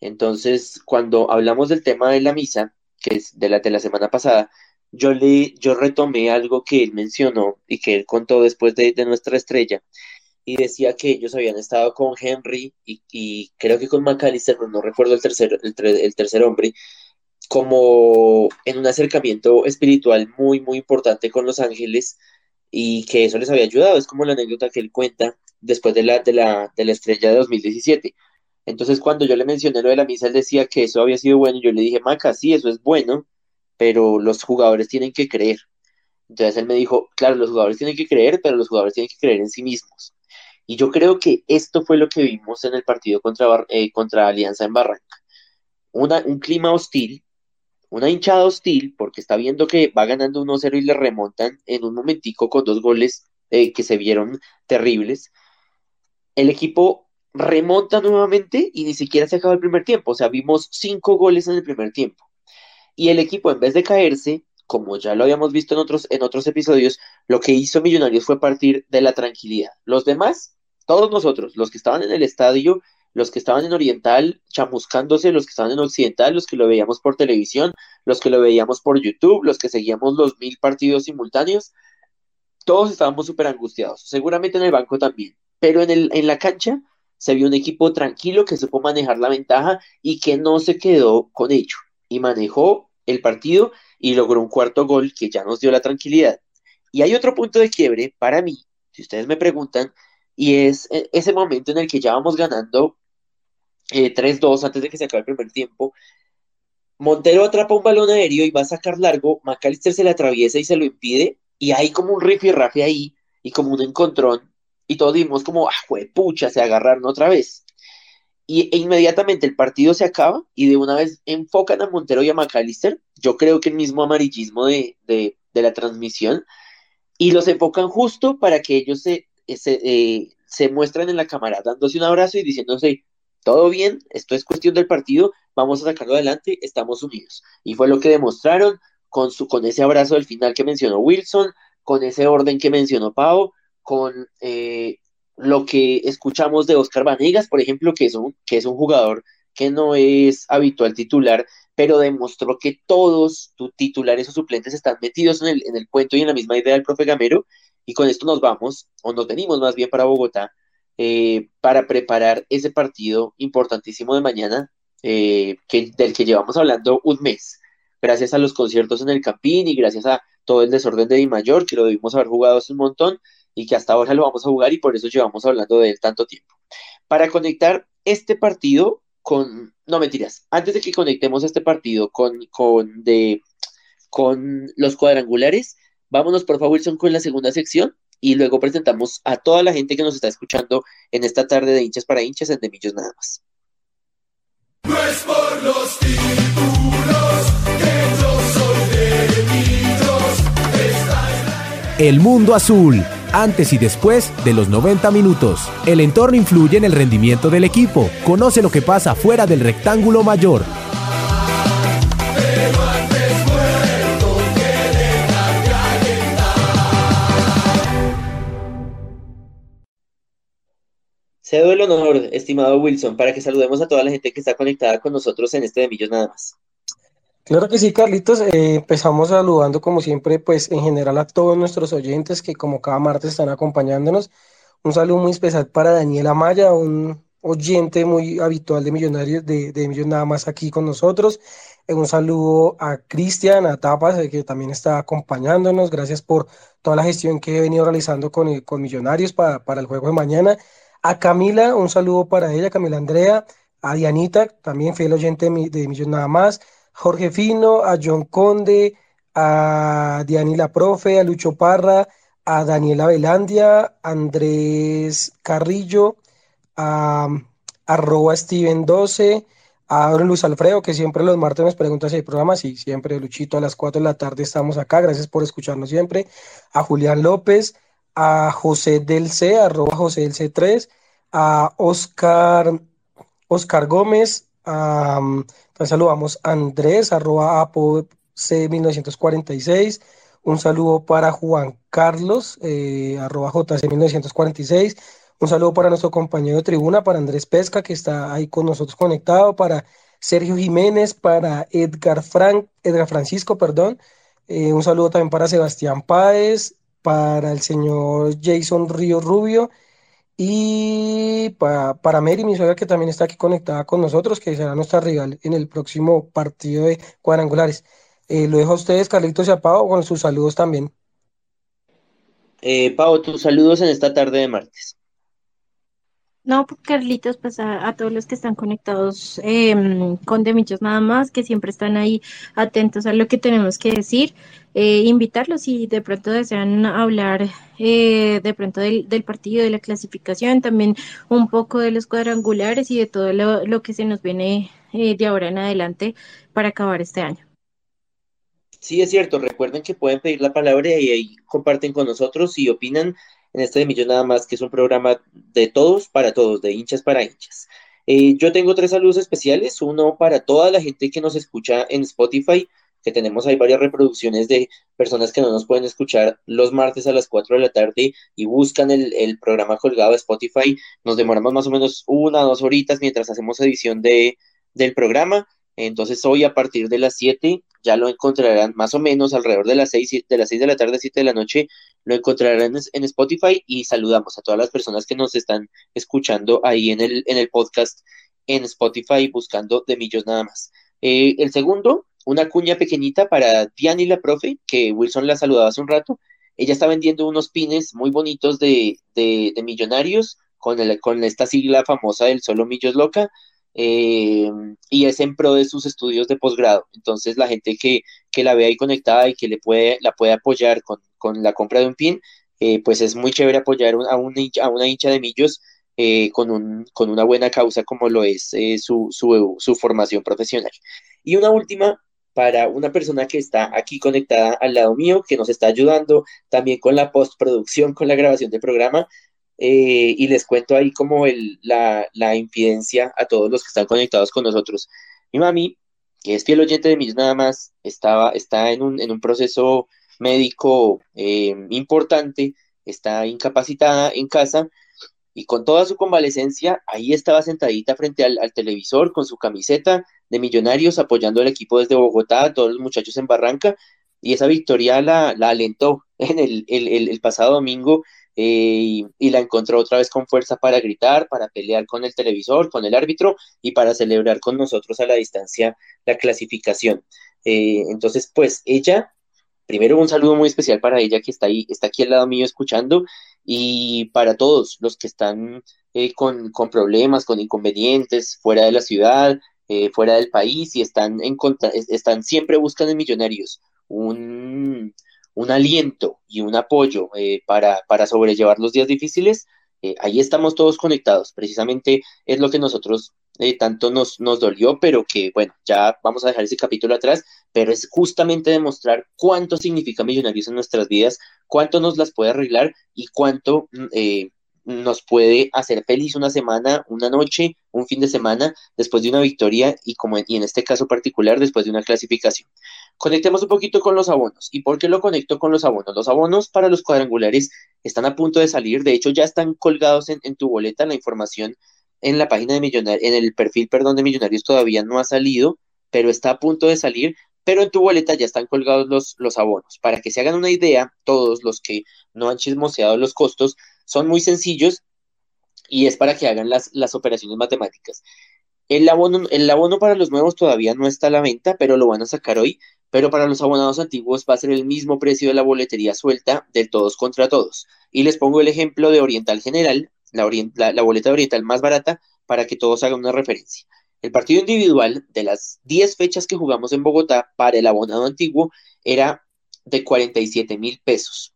B: Entonces, cuando hablamos del tema de la misa, que es de la, de la semana pasada, yo, le, yo retomé algo que él mencionó y que él contó después de, de nuestra estrella, y decía que ellos habían estado con Henry y, creo que con McAllister, no recuerdo el tercer, el, tercer hombre, como en un acercamiento espiritual muy, muy importante con los ángeles y que eso les había ayudado. Es como la anécdota que él cuenta después de la, de la, de la estrella de 2017. Entonces, cuando yo le mencioné lo de la misa, él decía que eso había sido bueno. Y yo le dije, Maca, sí, eso es bueno, pero los jugadores tienen que creer. Entonces él me dijo, claro, los jugadores tienen que creer, pero los jugadores tienen que creer en sí mismos. Y yo creo que esto fue lo que vimos en el partido contra, eh, contra Alianza en Barranca. Una, un clima hostil, una hinchada hostil, porque está viendo que va ganando 1-0 y le remontan en un momentico con dos goles eh, que se vieron terribles. El equipo remonta nuevamente y ni siquiera se acaba el primer tiempo. O sea, vimos cinco goles en el primer tiempo. Y el equipo, en vez de caerse, como ya lo habíamos visto en otros, en otros episodios, lo que hizo Millonarios fue partir de la tranquilidad. Los demás todos nosotros, los que estaban en el estadio, los que estaban en Oriental chamuscándose, los que estaban en Occidental, los que lo veíamos por televisión, los que lo veíamos por YouTube, los que seguíamos los mil partidos simultáneos, todos estábamos súper angustiados, seguramente en el banco también, pero en, el, en la cancha se vio un equipo tranquilo que supo manejar la ventaja y que no se quedó con ello y manejó el partido y logró un cuarto gol que ya nos dio la tranquilidad. Y hay otro punto de quiebre para mí, si ustedes me preguntan, y es e, ese momento en el que ya vamos ganando 3-2 eh, antes de que se acabe el primer tiempo. Montero atrapa un balón aéreo y va a sacar largo, McAllister se le atraviesa y se lo impide, y hay como un rafe ahí, y como un encontrón, y todos vimos como, ah, pucha, se agarraron otra vez. Y e inmediatamente el partido se acaba y de una vez enfocan a Montero y a McAllister, yo creo que el mismo amarillismo de, de, la transmisión, y los enfocan justo para que ellos se se, eh, se en la cámara dándose un abrazo y diciéndose, todo bien, esto es cuestión del partido, vamos a sacarlo adelante, estamos unidos. Y fue lo que demostraron con, su, con ese abrazo del final que mencionó Wilson, con ese orden que mencionó Pau, con eh, lo que escuchamos de Oscar Vanegas, por ejemplo, que es, un, que es un jugador que no es habitual titular, pero demostró que todos tus titulares o suplentes están metidos en el, en el cuento y en la misma idea del profe Gamero y con esto nos vamos, o nos venimos más bien para Bogotá, eh, para preparar ese partido importantísimo de mañana, eh, que, del que llevamos hablando un mes, gracias a los conciertos en el Campín y gracias a todo el desorden de Di Mayor, que lo debimos haber jugado hace un montón y que hasta ahora lo vamos a jugar y por eso llevamos hablando de él tanto tiempo. Para conectar este partido con, no mentiras, antes de que conectemos este partido con, con, de, con los cuadrangulares, Vámonos, por favor, Wilson, con la segunda sección y luego presentamos a toda la gente que nos está escuchando en esta tarde de hinchas para hinchas en Demillos nada más. No es por los títulos que yo soy de El mundo azul, antes y después de los 90 minutos. El entorno influye en el rendimiento del equipo. Conoce lo que pasa fuera del rectángulo mayor. Cedo el honor, estimado Wilson, para que saludemos a toda la gente que está conectada con nosotros en este de Millos nada más.
C: Claro que sí, Carlitos. Eh, empezamos saludando como siempre, pues en general a todos nuestros oyentes que como cada martes están acompañándonos. Un saludo muy especial para Daniela Maya, un oyente muy habitual de Millonarios, de, de Millos nada más aquí con nosotros. Eh, un saludo a Cristian, a Tapas, eh, que también está acompañándonos. Gracias por toda la gestión que he venido realizando con, con Millonarios para, para el juego de mañana a Camila, un saludo para ella, Camila Andrea, a Dianita, también fiel oyente de, de Millón Nada Más, Jorge Fino, a John Conde, a Diani La Profe, a Lucho Parra, a Daniela Velandia, Andrés Carrillo, a arroba Steven12, a Luis Alfredo, que siempre los martes nos pregunta si hay programas, y siempre Luchito a las 4 de la tarde estamos acá, gracias por escucharnos siempre, a Julián López, a José del C, arroba José del C3, a Oscar, Oscar Gómez, a, saludamos a Andrés, arroba Apo C1946, un saludo para Juan Carlos, eh, arroba JC1946. Un saludo para nuestro compañero de tribuna, para Andrés Pesca, que está ahí con nosotros conectado, para Sergio Jiménez, para Edgar, Frank, Edgar Francisco, perdón. Eh, un saludo también para Sebastián Páez, para el señor Jason Río Rubio y para, para Mary, mi suegra, que también está aquí conectada con nosotros, que será nuestra rival en el próximo partido de cuadrangulares. Eh, lo dejo a ustedes, Carlitos y a Pau, con sus saludos también.
B: Eh, Pau, tus saludos en esta tarde de martes.
D: No, Carlitos, pues a, todos los que están conectados em, con Demichos nada más, que siempre están ahí atentos a lo que tenemos que decir, eh, invitarlos si de pronto desean hablar eh, de pronto del, partido, de la clasificación, también un poco de los cuadrangulares y de todo lo, que se nos viene de ahora en adelante para acabar este año.
B: Sí, es cierto. Recuerden que pueden pedir la palabra y ahí comparten con nosotros y opinan en este de Millón Nada más, que es un programa de todos para todos, de hinchas para hinchas. Eh, yo tengo tres saludos especiales. Uno para toda la gente que nos escucha en Spotify, que tenemos ahí varias reproducciones de personas que no nos pueden escuchar los martes a las 4 de la tarde y buscan el, programa colgado de Spotify. Nos demoramos más o menos una o dos horitas mientras hacemos edición de, del programa. Entonces hoy a partir de las 7 ya lo encontrarán más o menos alrededor de las 6 de las 6 de la tarde, 7 de la noche, lo encontrarán en Spotify y saludamos a todas las personas que nos están escuchando ahí en el, en el podcast en Spotify buscando de millos nada más. Eh, el segundo, una cuña pequeñita para Diani la profe, que Wilson la saludaba hace un rato. Ella está vendiendo unos pines muy bonitos de, de, de millonarios con, el, con esta sigla famosa del solo millos loca. Eh, y es en pro de sus estudios de posgrado. Entonces la gente que, que, la ve ahí conectada y que le puede, la puede apoyar con, con la compra de un pin, eh, pues es muy chévere apoyar a, un a una hincha de millos eh, con, un, con una buena causa como lo es su, su, su formación profesional. Y una última para una persona que está aquí conectada al lado mío, que nos está ayudando también con la postproducción, con la grabación del programa, eh, y les cuento ahí como el, la, la impidencia a todos los que están conectados con nosotros. Mi mami, que es fiel oyente de mis nada más, estaba, está en un, en un proceso médico eh, importante, está incapacitada en casa y con toda su convalecencia, ahí estaba sentadita frente al, televisor con su camiseta de millonarios apoyando al equipo desde Bogotá, a todos los muchachos en Barranca, y esa victoria la, la alentó en el, el, el pasado domingo eh, y, la encontró otra vez con fuerza para gritar, para pelear con el televisor, con el árbitro y para celebrar con nosotros a la distancia la clasificación. Eh, entonces, pues ella, primero un saludo muy especial para ella que está ahí, está aquí al lado mío escuchando y para todos los que están eh, con, con, problemas, con inconvenientes, fuera de la ciudad, fuera del país y están, en están siempre buscando en Millonarios un un aliento y un apoyo eh, para, para, sobrellevar los días difíciles, eh, ahí estamos todos conectados. Precisamente es lo que nosotros eh, tanto nos, nos dolió, pero que bueno, ya vamos a dejar ese capítulo atrás, pero es justamente demostrar cuánto significa Millonarios en nuestras vidas, cuánto nos las puede arreglar y cuánto mm, nos puede hacer feliz una semana, una noche, un fin de semana después de una victoria y como y en este caso particular después de una clasificación. Conectemos un poquito con los abonos. ¿Y por qué lo conecto con los abonos? Los abonos para los cuadrangulares están a punto de salir, de hecho ya están colgados en, tu boleta la información en la página de Millonarios, en el perfil, perdón, de Millonarios todavía no ha salido, pero está a punto de salir, pero en tu boleta ya están colgados los, los abonos. Para que se hagan una idea, todos los que no han chismoseado los costos, son muy sencillos y es para que hagan las, las operaciones matemáticas. El abono, el abono para los nuevos todavía no está a la venta, pero lo van a sacar hoy. Pero para los abonados antiguos va a ser el mismo precio de la boletería suelta del todos contra todos. Y les pongo el ejemplo de Oriental General. La, boleta Oriental más barata para que todos hagan una referencia. El partido individual de las 10 fechas que jugamos en Bogotá para el abonado antiguo era de 47 mil pesos.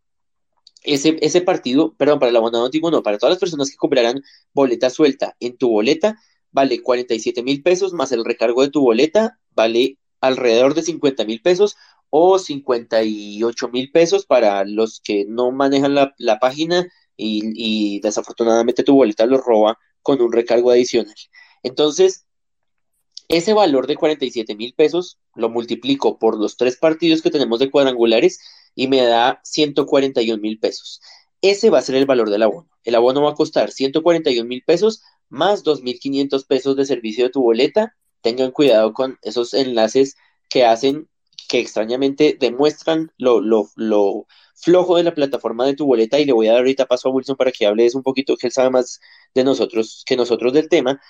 B: Ese, ese, partido, perdón, para el abonado antiguo no, para todas las personas que compraran boleta suelta en tu boleta, vale 47 mil pesos más el recargo de tu boleta, vale alrededor de 50 mil pesos o 58 mil pesos para los que no manejan la, página y, y, desafortunadamente tu boleta lo roba con un recargo adicional. Entonces, ese valor de 47 mil pesos lo multiplico por los tres partidos que tenemos de cuadrangulares y me da 141 mil pesos. Ese va a ser el valor del abono. El abono va a costar 141 mil pesos más 2.500 pesos de servicio de tu boleta. Tengan cuidado con esos enlaces que hacen, que extrañamente demuestran lo, lo, lo flojo de la plataforma de tu boleta y le voy a dar ahorita paso a Wilson para que hables un poquito, que él sabe más de nosotros que nosotros del tema.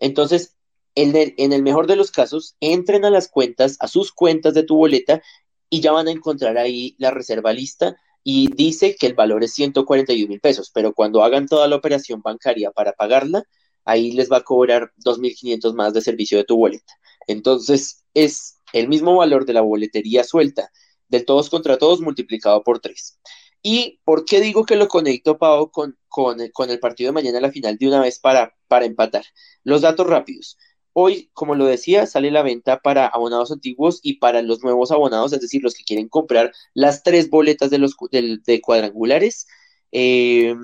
B: Entonces, en el, en el mejor de los casos, entren a las cuentas, a sus cuentas de tu boleta y ya van a encontrar ahí la reserva lista y dice que el valor es 141 mil pesos, pero cuando hagan toda la operación bancaria para pagarla, ahí les va a cobrar 2.500 más de servicio de tu boleta. Entonces, es el mismo valor de la boletería suelta del todos contra todos multiplicado por 3. ¿Y por qué digo que lo conecto, Pau, con, con, con el partido de mañana a la final de una vez para, para empatar? Los datos rápidos. Hoy, como lo decía, sale la venta para abonados antiguos y para los nuevos abonados, es decir, los que quieren comprar las tres boletas de los de, cuadrangulares. Eh,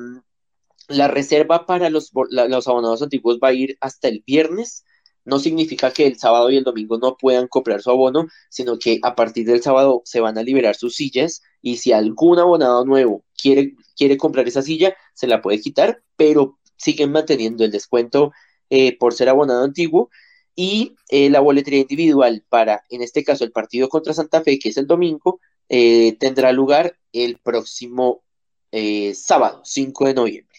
B: la reserva para los, abonados antiguos va a ir hasta el viernes. No significa que el sábado y el domingo no puedan comprar su abono, sino que a partir del sábado se van a liberar sus sillas y si algún abonado nuevo quiere, quiere comprar esa silla, se la puede quitar, pero siguen manteniendo el descuento eh, por ser abonado antiguo y eh, la boletería individual para, en este caso, el partido contra Santa Fe, que es el domingo, eh, tendrá lugar el próximo sábado, 5 de noviembre.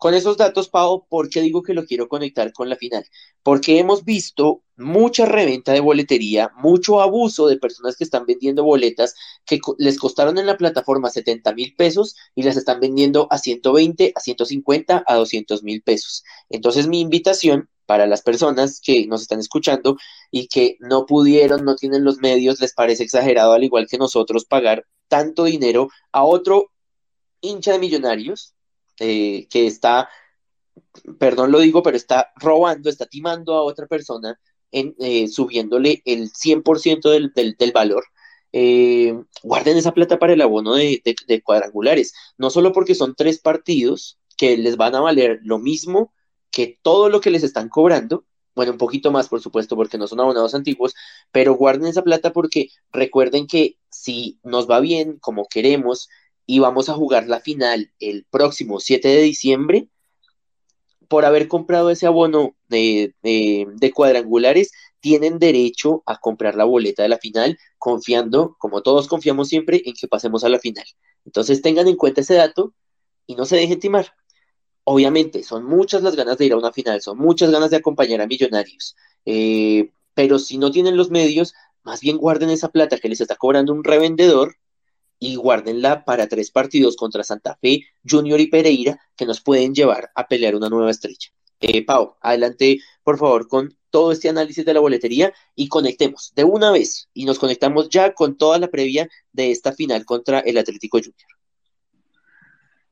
B: Con esos datos, Pau, ¿por qué digo que lo quiero conectar con la final? Porque hemos visto mucha reventa de boletería, mucho abuso de personas que están vendiendo boletas que les costaron en la plataforma 70 mil pesos y las están vendiendo a 120, a 150, a 200 mil pesos. Entonces, mi invitación para las personas que nos están escuchando y que no pudieron, no tienen los medios, les parece exagerado, al igual que nosotros, pagar tanto dinero a otro hincha de millonarios eh, que está, perdón lo digo, pero está robando, está timando a otra persona, eh, subiéndole el 100% del, del, valor. Eh, guarden esa plata para el abono de, cuadrangulares, no solo porque son tres partidos que les van a valer lo mismo que todo lo que les están cobrando, bueno, un poquito más, por supuesto, porque no son abonados antiguos, pero guarden esa plata porque recuerden que si nos va bien como queremos, y vamos a jugar la final el próximo 7 de diciembre. Por haber comprado ese abono de, cuadrangulares, tienen derecho a comprar la boleta de la final, confiando, como todos confiamos siempre, en que pasemos a la final. Entonces tengan en cuenta ese dato y no se dejen timar. Obviamente, son muchas las ganas de ir a una final, son muchas ganas de acompañar a millonarios, eh, pero si no tienen los medios, más bien guarden esa plata que les está cobrando un revendedor y guárdenla para tres partidos contra Santa Fe, Junior y Pereira que nos pueden llevar a pelear una nueva estrella. Eh, Pau, adelante por favor con todo este análisis de la boletería y conectemos de una vez y nos conectamos ya con toda la previa de esta final contra el Atlético Junior.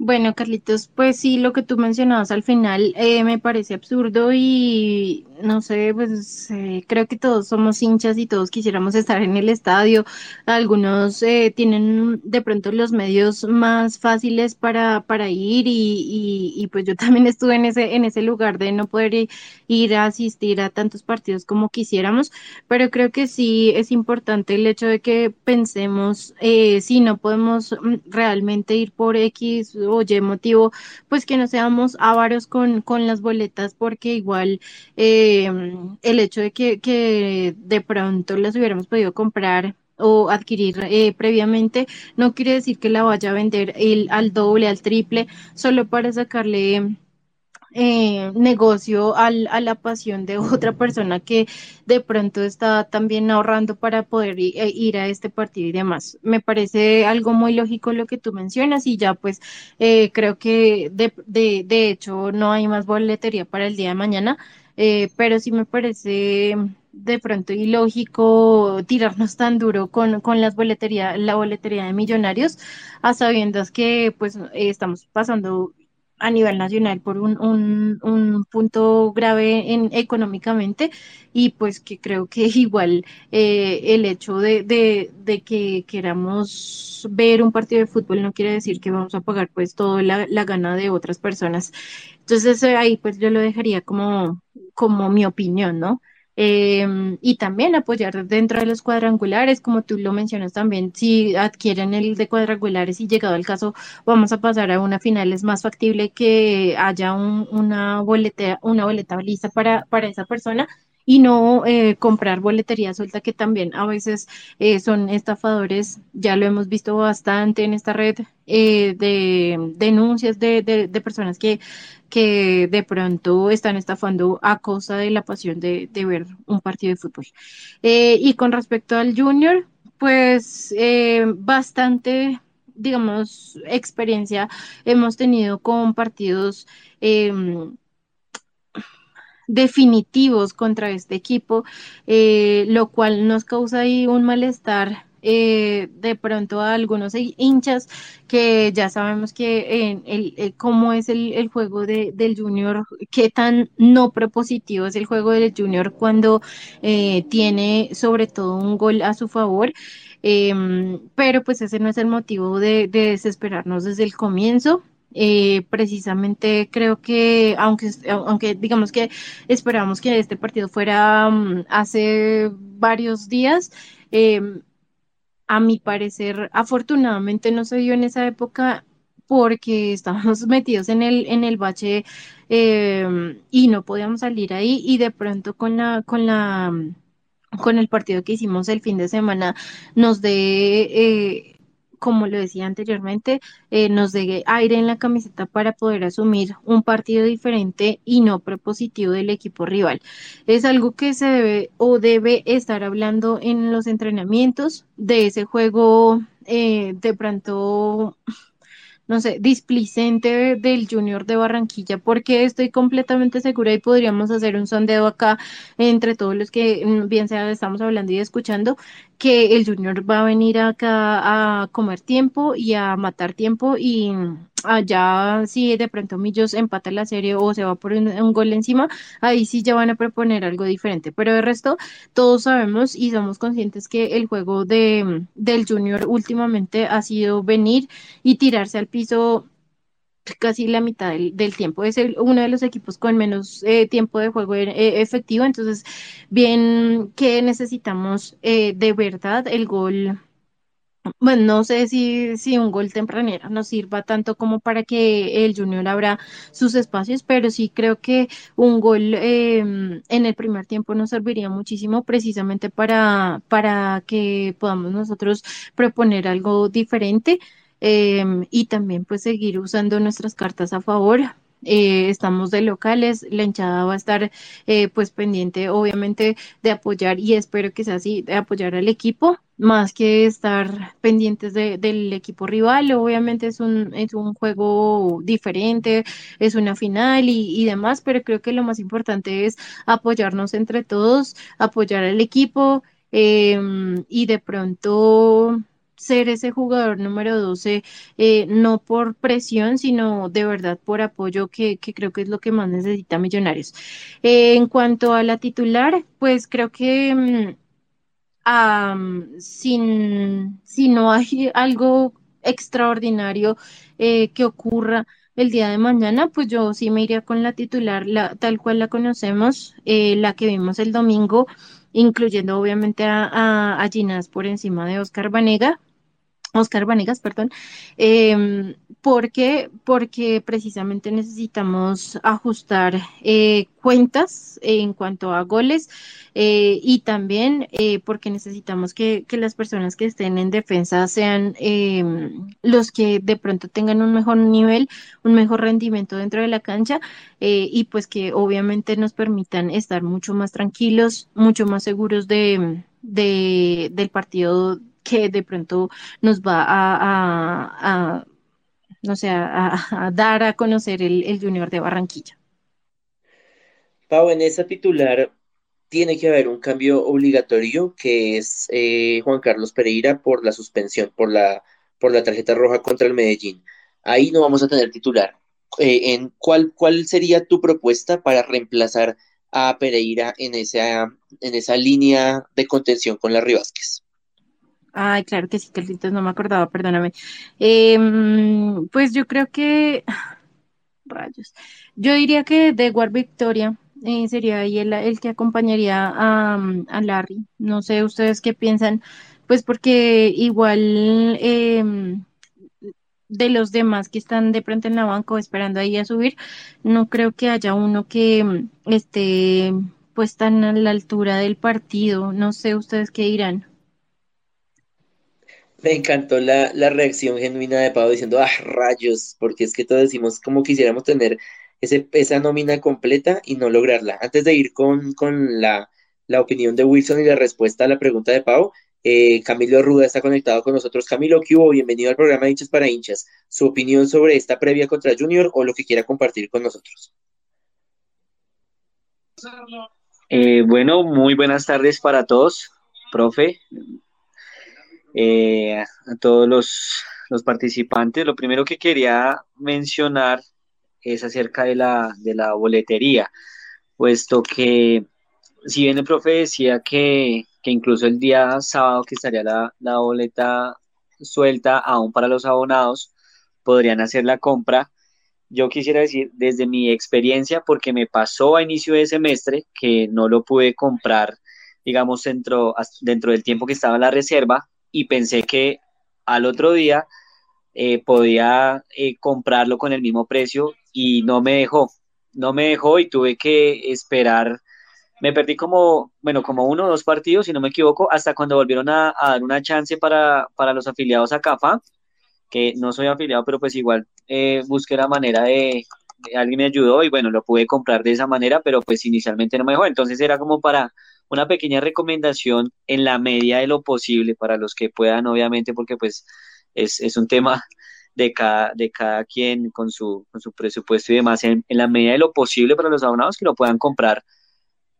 D: Bueno, Carlitos, pues sí, lo que tú mencionabas al final eh, me parece absurdo y no sé, pues eh, creo que todos somos hinchas y todos quisiéramos estar en el estadio. Algunos eh, tienen de pronto los medios más fáciles para, para ir y, y, pues yo también estuve en ese, en ese lugar de no poder ir a asistir a tantos partidos como quisiéramos, pero creo que sí es importante el hecho de que pensemos si no podemos mm, realmente ir por X oye motivo, pues que no seamos ávaros con, con las boletas, porque igual eh, el hecho de que, que de pronto las hubiéramos podido comprar o adquirir eh, previamente, no quiere decir que la vaya a vender el, al doble, al triple, solo para sacarle eh, negocio al, a la pasión de otra persona que de pronto está también ahorrando para poder eh, ir a este partido y demás. Me parece algo muy lógico lo que tú mencionas y ya pues eh, creo que de, de, de, hecho no hay más boletería para el día de mañana, eh, pero sí me parece de pronto ilógico tirarnos tan duro con, con las boletería, la boletería de millonarios, a sabiendas que pues estamos pasando a nivel nacional por un, un, un punto grave en, económicamente y pues que creo que igual eh, el hecho de, de, de, que queramos ver un partido de fútbol no quiere decir que vamos a pagar pues toda la, la gana de otras personas. Entonces ahí pues yo lo dejaría como, como mi opinión, ¿no? Eh, y también apoyar dentro de los cuadrangulares, como tú lo mencionas también, si adquieren el de cuadrangulares y llegado el caso vamos a pasar a una final, es más factible que haya un, una, boleta, una boleta lista para, para esa persona y no eh, comprar boletería suelta que también a veces eh, son estafadores, ya lo hemos visto bastante en esta red eh, de denuncias de, de, personas que, que de pronto están estafando a causa de la pasión de, de ver un partido de fútbol. Y con respecto al junior, pues bastante digamos, experiencia hemos tenido con partidos eh, definitivos contra este equipo, eh, lo cual nos causa ahí un malestar eh, de pronto a algunos hinchas que ya sabemos que eh, el, el, cómo es el, el juego de, del junior, qué tan no propositivo es el juego del junior cuando eh, tiene sobre todo un gol a su favor. Eh, pero pues ese no es el motivo de desesperarnos desde el comienzo. Eh, precisamente creo que, aunque, aunque digamos que esperamos que este partido fuera um, hace varios días, eh, a mi parecer, afortunadamente no se dio en esa época porque estábamos metidos en el, en el bache eh, y no podíamos salir ahí y de pronto con la, con la, con el partido que hicimos el fin de semana nos de eh, como lo decía anteriormente, eh, nos dé aire en la camiseta para poder asumir un partido diferente y no propositivo del equipo rival. Es algo que se debe o debe estar hablando en los entrenamientos de ese juego eh, de pronto no sé, displicente del Junior de Barranquilla, porque estoy completamente segura y podríamos hacer un sondeo acá entre todos los que mm, bien sea estamos hablando y escuchando, que el Junior va a venir acá a comer tiempo y a matar tiempo y allá si de pronto Millos empata la serie o se va por un, gol encima, ahí sí ya van a proponer algo diferente. Pero de resto, todos sabemos y somos conscientes que el juego de, del Junior últimamente ha sido venir y tirarse al piso casi la mitad del, del tiempo. Es el, uno de los equipos con menos eh, tiempo de juego eh, efectivo. Entonces, bien que necesitamos eh, de verdad el gol. Bueno, no sé si, si un gol tempranero nos sirva tanto como para que el Junior abra sus espacios, pero sí creo que un gol eh, en el primer tiempo nos serviría muchísimo precisamente para, para que podamos nosotros proponer algo diferente eh, y también pues seguir usando nuestras cartas a favor. Eh, estamos de locales, la hinchada va a estar eh, pues pendiente obviamente de apoyar y espero que sea así, de apoyar al equipo más que estar pendientes de, del equipo rival, obviamente es un, es un juego diferente, es una final y, y demás, pero creo que lo más importante es apoyarnos entre todos, apoyar al equipo eh, y de pronto ser ese jugador número 12, eh, no por presión, sino de verdad por apoyo, que, que creo que es lo que más necesita Millonarios. Eh, en cuanto a la titular, pues creo que sin, si no hay algo extraordinario eh, que ocurra el día de mañana, pues yo sí me iría con la titular, la, tal cual la conocemos, eh, la que vimos el domingo, incluyendo obviamente a, a, a Ginás por encima de Oscar Vanega. Oscar Vanegas, perdón, eh, porque, porque precisamente necesitamos ajustar eh, cuentas en cuanto a goles eh, y también eh, porque necesitamos que, que, las personas que estén en defensa sean em, los que de pronto tengan un mejor nivel, un mejor rendimiento dentro de la cancha eh, y pues que obviamente nos permitan estar mucho más tranquilos, mucho más seguros de del partido que de pronto nos va a, no a, dar a conocer el, el Junior de Barranquilla.
B: Pau, en esa titular tiene que haber un cambio obligatorio que es eh, Juan Carlos Pereira por la suspensión, por la, por la tarjeta roja contra el Medellín. Ahí no vamos a tener titular. Eh, en cuál, ¿Cuál sería tu propuesta para reemplazar a Pereira en esa, en esa línea de contención con las Rivasquez?
D: Ay, claro que sí, Carlitos, no me acordaba, perdóname. Eh, pues yo creo que, rayos, yo diría que de War Victoria eh, sería ahí el, el, que acompañaría a, a, Larry. No sé ustedes qué piensan, pues porque igual eh, de los demás que están de pronto en la banco esperando ahí a subir, no creo que haya uno que esté pues tan a la altura del partido. No sé ustedes qué dirán.
B: Me encantó la, la, reacción genuina de Pau diciendo, ah, rayos, porque es que todos decimos como quisiéramos tener ese, esa nómina completa y no lograrla. Antes de ir con, con la, la, opinión de Wilson y la respuesta a la pregunta de Pau, eh, Camilo Ruda está conectado con nosotros. Camilo, ¿qué hubo? Bienvenido al programa Hinchas para Hinchas. Su opinión sobre esta previa contra Junior o lo que quiera compartir con nosotros.
E: Eh, bueno, muy buenas tardes para todos, profe, eh, a todos los, los, participantes. Lo primero que quería mencionar es acerca de la, de la boletería, puesto que si bien el profe decía que, que incluso el día sábado que estaría la, la, boleta suelta aún para los abonados, podrían hacer la compra. Yo quisiera decir desde mi experiencia, porque me pasó a inicio de semestre que no lo pude comprar, digamos, dentro, dentro del tiempo que estaba la reserva, y pensé que al otro día eh, podía eh, comprarlo con el mismo precio y no me dejó, no me dejó y tuve que esperar. Me perdí como, bueno, como uno o dos partidos, si no me equivoco, hasta cuando volvieron a, dar una chance para, para, los afiliados a CAFA, que no soy afiliado, pero pues igual eh, busqué la manera de, de, alguien me ayudó y bueno, lo pude comprar de esa manera, pero pues inicialmente no me dejó. Entonces era como para una pequeña recomendación en la medida de lo posible para los que puedan, obviamente, porque pues es, es un tema de cada, de cada quien con su, con su presupuesto y demás, en, la medida de lo posible para los abonados que lo puedan comprar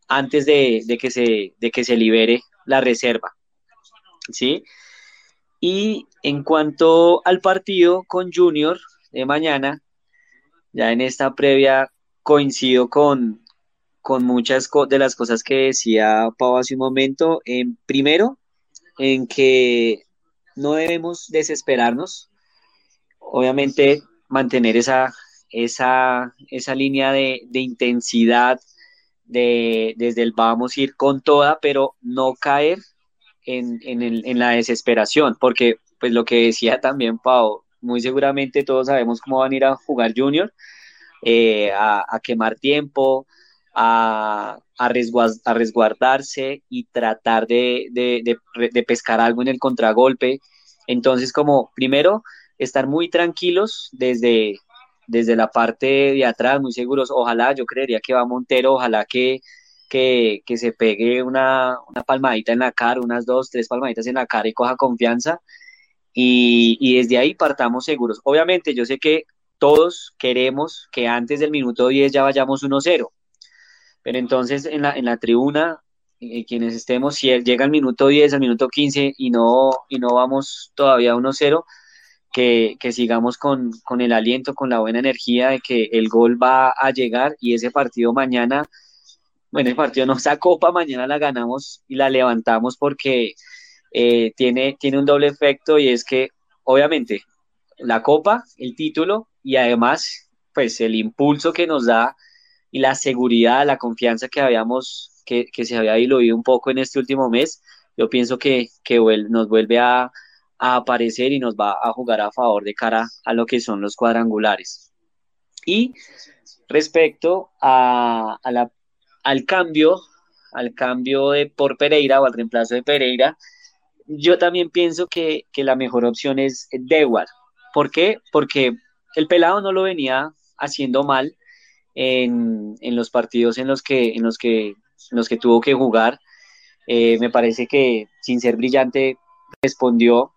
E: antes de, de, que, se, de que se libere la reserva. ¿Sí? Y en cuanto al partido con Junior de mañana, ya en esta previa coincido con, con muchas de las cosas que decía Pau hace un momento. En, primero, en que no debemos desesperarnos. Obviamente, mantener esa, esa, esa línea de, de intensidad, de, desde el vamos a ir con toda, pero no caer en, en, el, en la desesperación, porque pues lo que decía también Pau, muy seguramente todos sabemos cómo van a ir a jugar Junior, eh, a, a, quemar tiempo, a, a, resguard, a resguardarse y tratar de, de, de, de, pescar algo en el contragolpe. Entonces, como primero, estar muy tranquilos desde, desde la parte de atrás, muy seguros. Ojalá, yo creería que va Montero, ojalá que, que, que se pegue una, una, palmadita en la cara, unas dos, tres palmaditas en la cara y coja confianza. Y, y desde ahí partamos seguros. Obviamente, yo sé que todos queremos que antes del minuto 10 ya vayamos 1-0 pero entonces en la, en la tribuna, eh, quienes estemos, si llega el minuto 10, al minuto 15 y no, y no vamos todavía 1-0, que, que, sigamos con, con, el aliento, con la buena energía de que el gol va a llegar y ese partido mañana, bueno, el partido no, esa copa mañana la ganamos y la levantamos porque eh, tiene, tiene un doble efecto y es que obviamente la copa, el título y además pues el impulso que nos da y la seguridad, la confianza que habíamos, que, que se había diluido un poco en este último mes, yo pienso que, que nos vuelve a, a aparecer y nos va a jugar a favor de cara a lo que son los cuadrangulares. Y respecto a, la, al cambio, al cambio de por Pereira o al reemplazo de Pereira, yo también pienso que, la mejor opción es Dewar. ¿Por qué? Porque el pelado no lo venía haciendo mal en, los partidos en los que, en los que, los que tuvo que jugar. Eh, me parece que sin ser brillante respondió.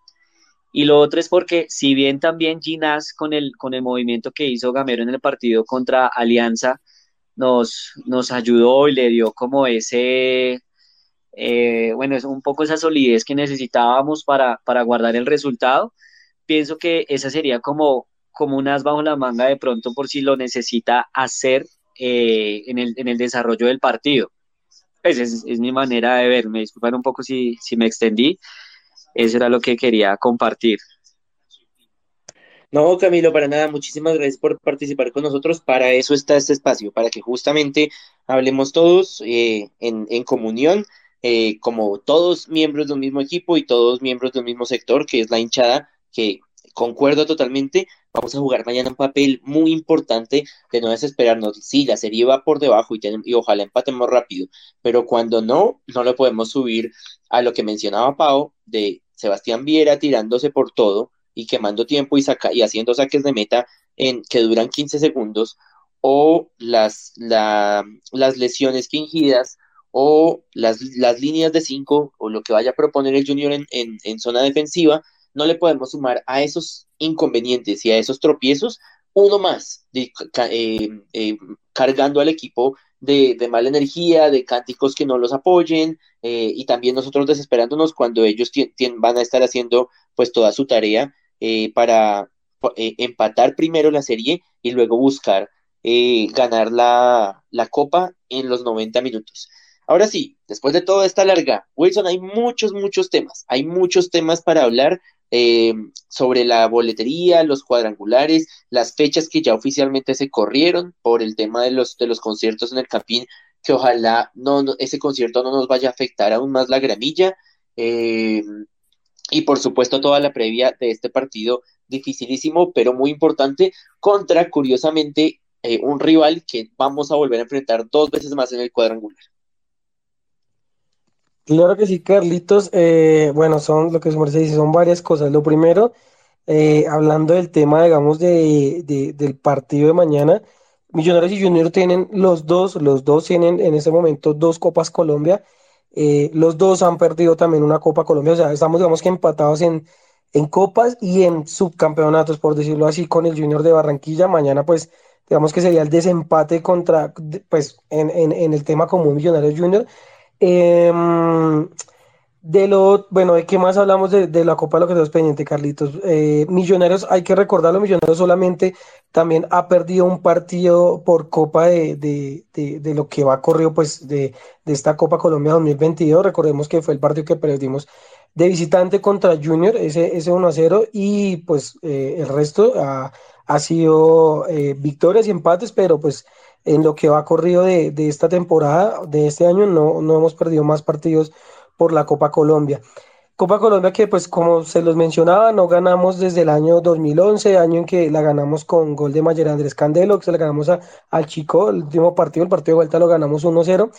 E: Y lo otro es porque si bien también Ginás con el, con el movimiento que hizo Gamero en el partido contra Alianza nos, nos ayudó y le dio como ese, eh, bueno, es un poco esa solidez que necesitábamos para, para guardar el resultado. Pienso que esa sería como, como un as bajo la manga de pronto por si lo necesita hacer eh, en, el, en, el, desarrollo del partido. Pues es, es, mi manera de ver. Me disculpan un poco si, si me extendí. Eso era lo que quería compartir.
B: No, Camilo, para nada. Muchísimas gracias por participar con nosotros. Para eso está este espacio, para que justamente hablemos todos eh, en, en, comunión, eh, como todos miembros de un mismo equipo y todos miembros de un mismo sector, que es la hinchada, que concuerdo totalmente. Vamos a jugar mañana un papel muy importante de no desesperarnos. Sí, la serie va por debajo y, y ojalá empatemos rápido, pero cuando no, no lo podemos subir a lo que mencionaba Pau de Sebastián Viera tirándose por todo y quemando tiempo y, saca, y haciendo saques de meta en, que duran 15 segundos, o las, la, las lesiones fingidas, o las, las líneas de 5, o lo que vaya a proponer el Junior en, en, en, zona defensiva, no le podemos sumar a esos inconvenientes y a esos tropiezos uno más, eh, eh, cargando al equipo de, de, mala energía, de cánticos que no los apoyen, eh, y también nosotros desesperándonos cuando ellos van a estar haciendo pues toda su tarea eh, para empatar primero la serie y luego buscar ganar la, la, copa en los 90 minutos. Ahora sí, después de toda esta larga, Wilson, hay muchos, muchos temas, hay muchos temas para hablar sobre la boletería, los cuadrangulares, las fechas que ya oficialmente se corrieron por el tema de los, de los conciertos en el Campín, que ojalá no, ese concierto no nos vaya a afectar aún más la gramilla. Eh, y por supuesto toda la previa de este partido dificilísimo, pero muy importante, contra, curiosamente, eh, un rival que vamos a volver a enfrentar dos veces más en el cuadrangular.
C: Claro que sí, Carlitos. Eh, bueno, son lo que se dice, son varias cosas. Lo primero, eh, hablando del tema, digamos, de, del partido de mañana, Millonarios y Junior tienen los dos, los dos tienen en ese momento dos Copas Colombia eh, los dos han perdido también una Copa Colombia, o sea, estamos digamos que empatados en, en copas y en subcampeonatos, por decirlo así, con el Junior de Barranquilla. Mañana, pues, digamos que sería el desempate contra, pues, en, en, en el tema común Millonarios Junior. Eh, de lo, bueno, ¿de qué más hablamos de, de la Copa de lo que pendiente, Carlitos? Eh, Millonarios, hay que recordarlo, Millonarios solamente también ha perdido un partido por Copa de, de, de, lo que va corrido, pues, de, de esta Copa Colombia 2022. Recordemos que fue el partido que perdimos de visitante contra Junior, ese, ese 1 a 0, y pues eh, el resto ha, ha sido eh, victorias y empates, pero pues en lo que va corrido de, de esta temporada, de este año, no, no hemos perdido más partidos por la Copa Colombia. Copa Colombia que pues como se los mencionaba, no ganamos desde el año 2011, año en que la ganamos con gol de Mayer Andrés Candelo, que se la ganamos a, al Chico, el último partido, el partido de vuelta lo ganamos 1-0.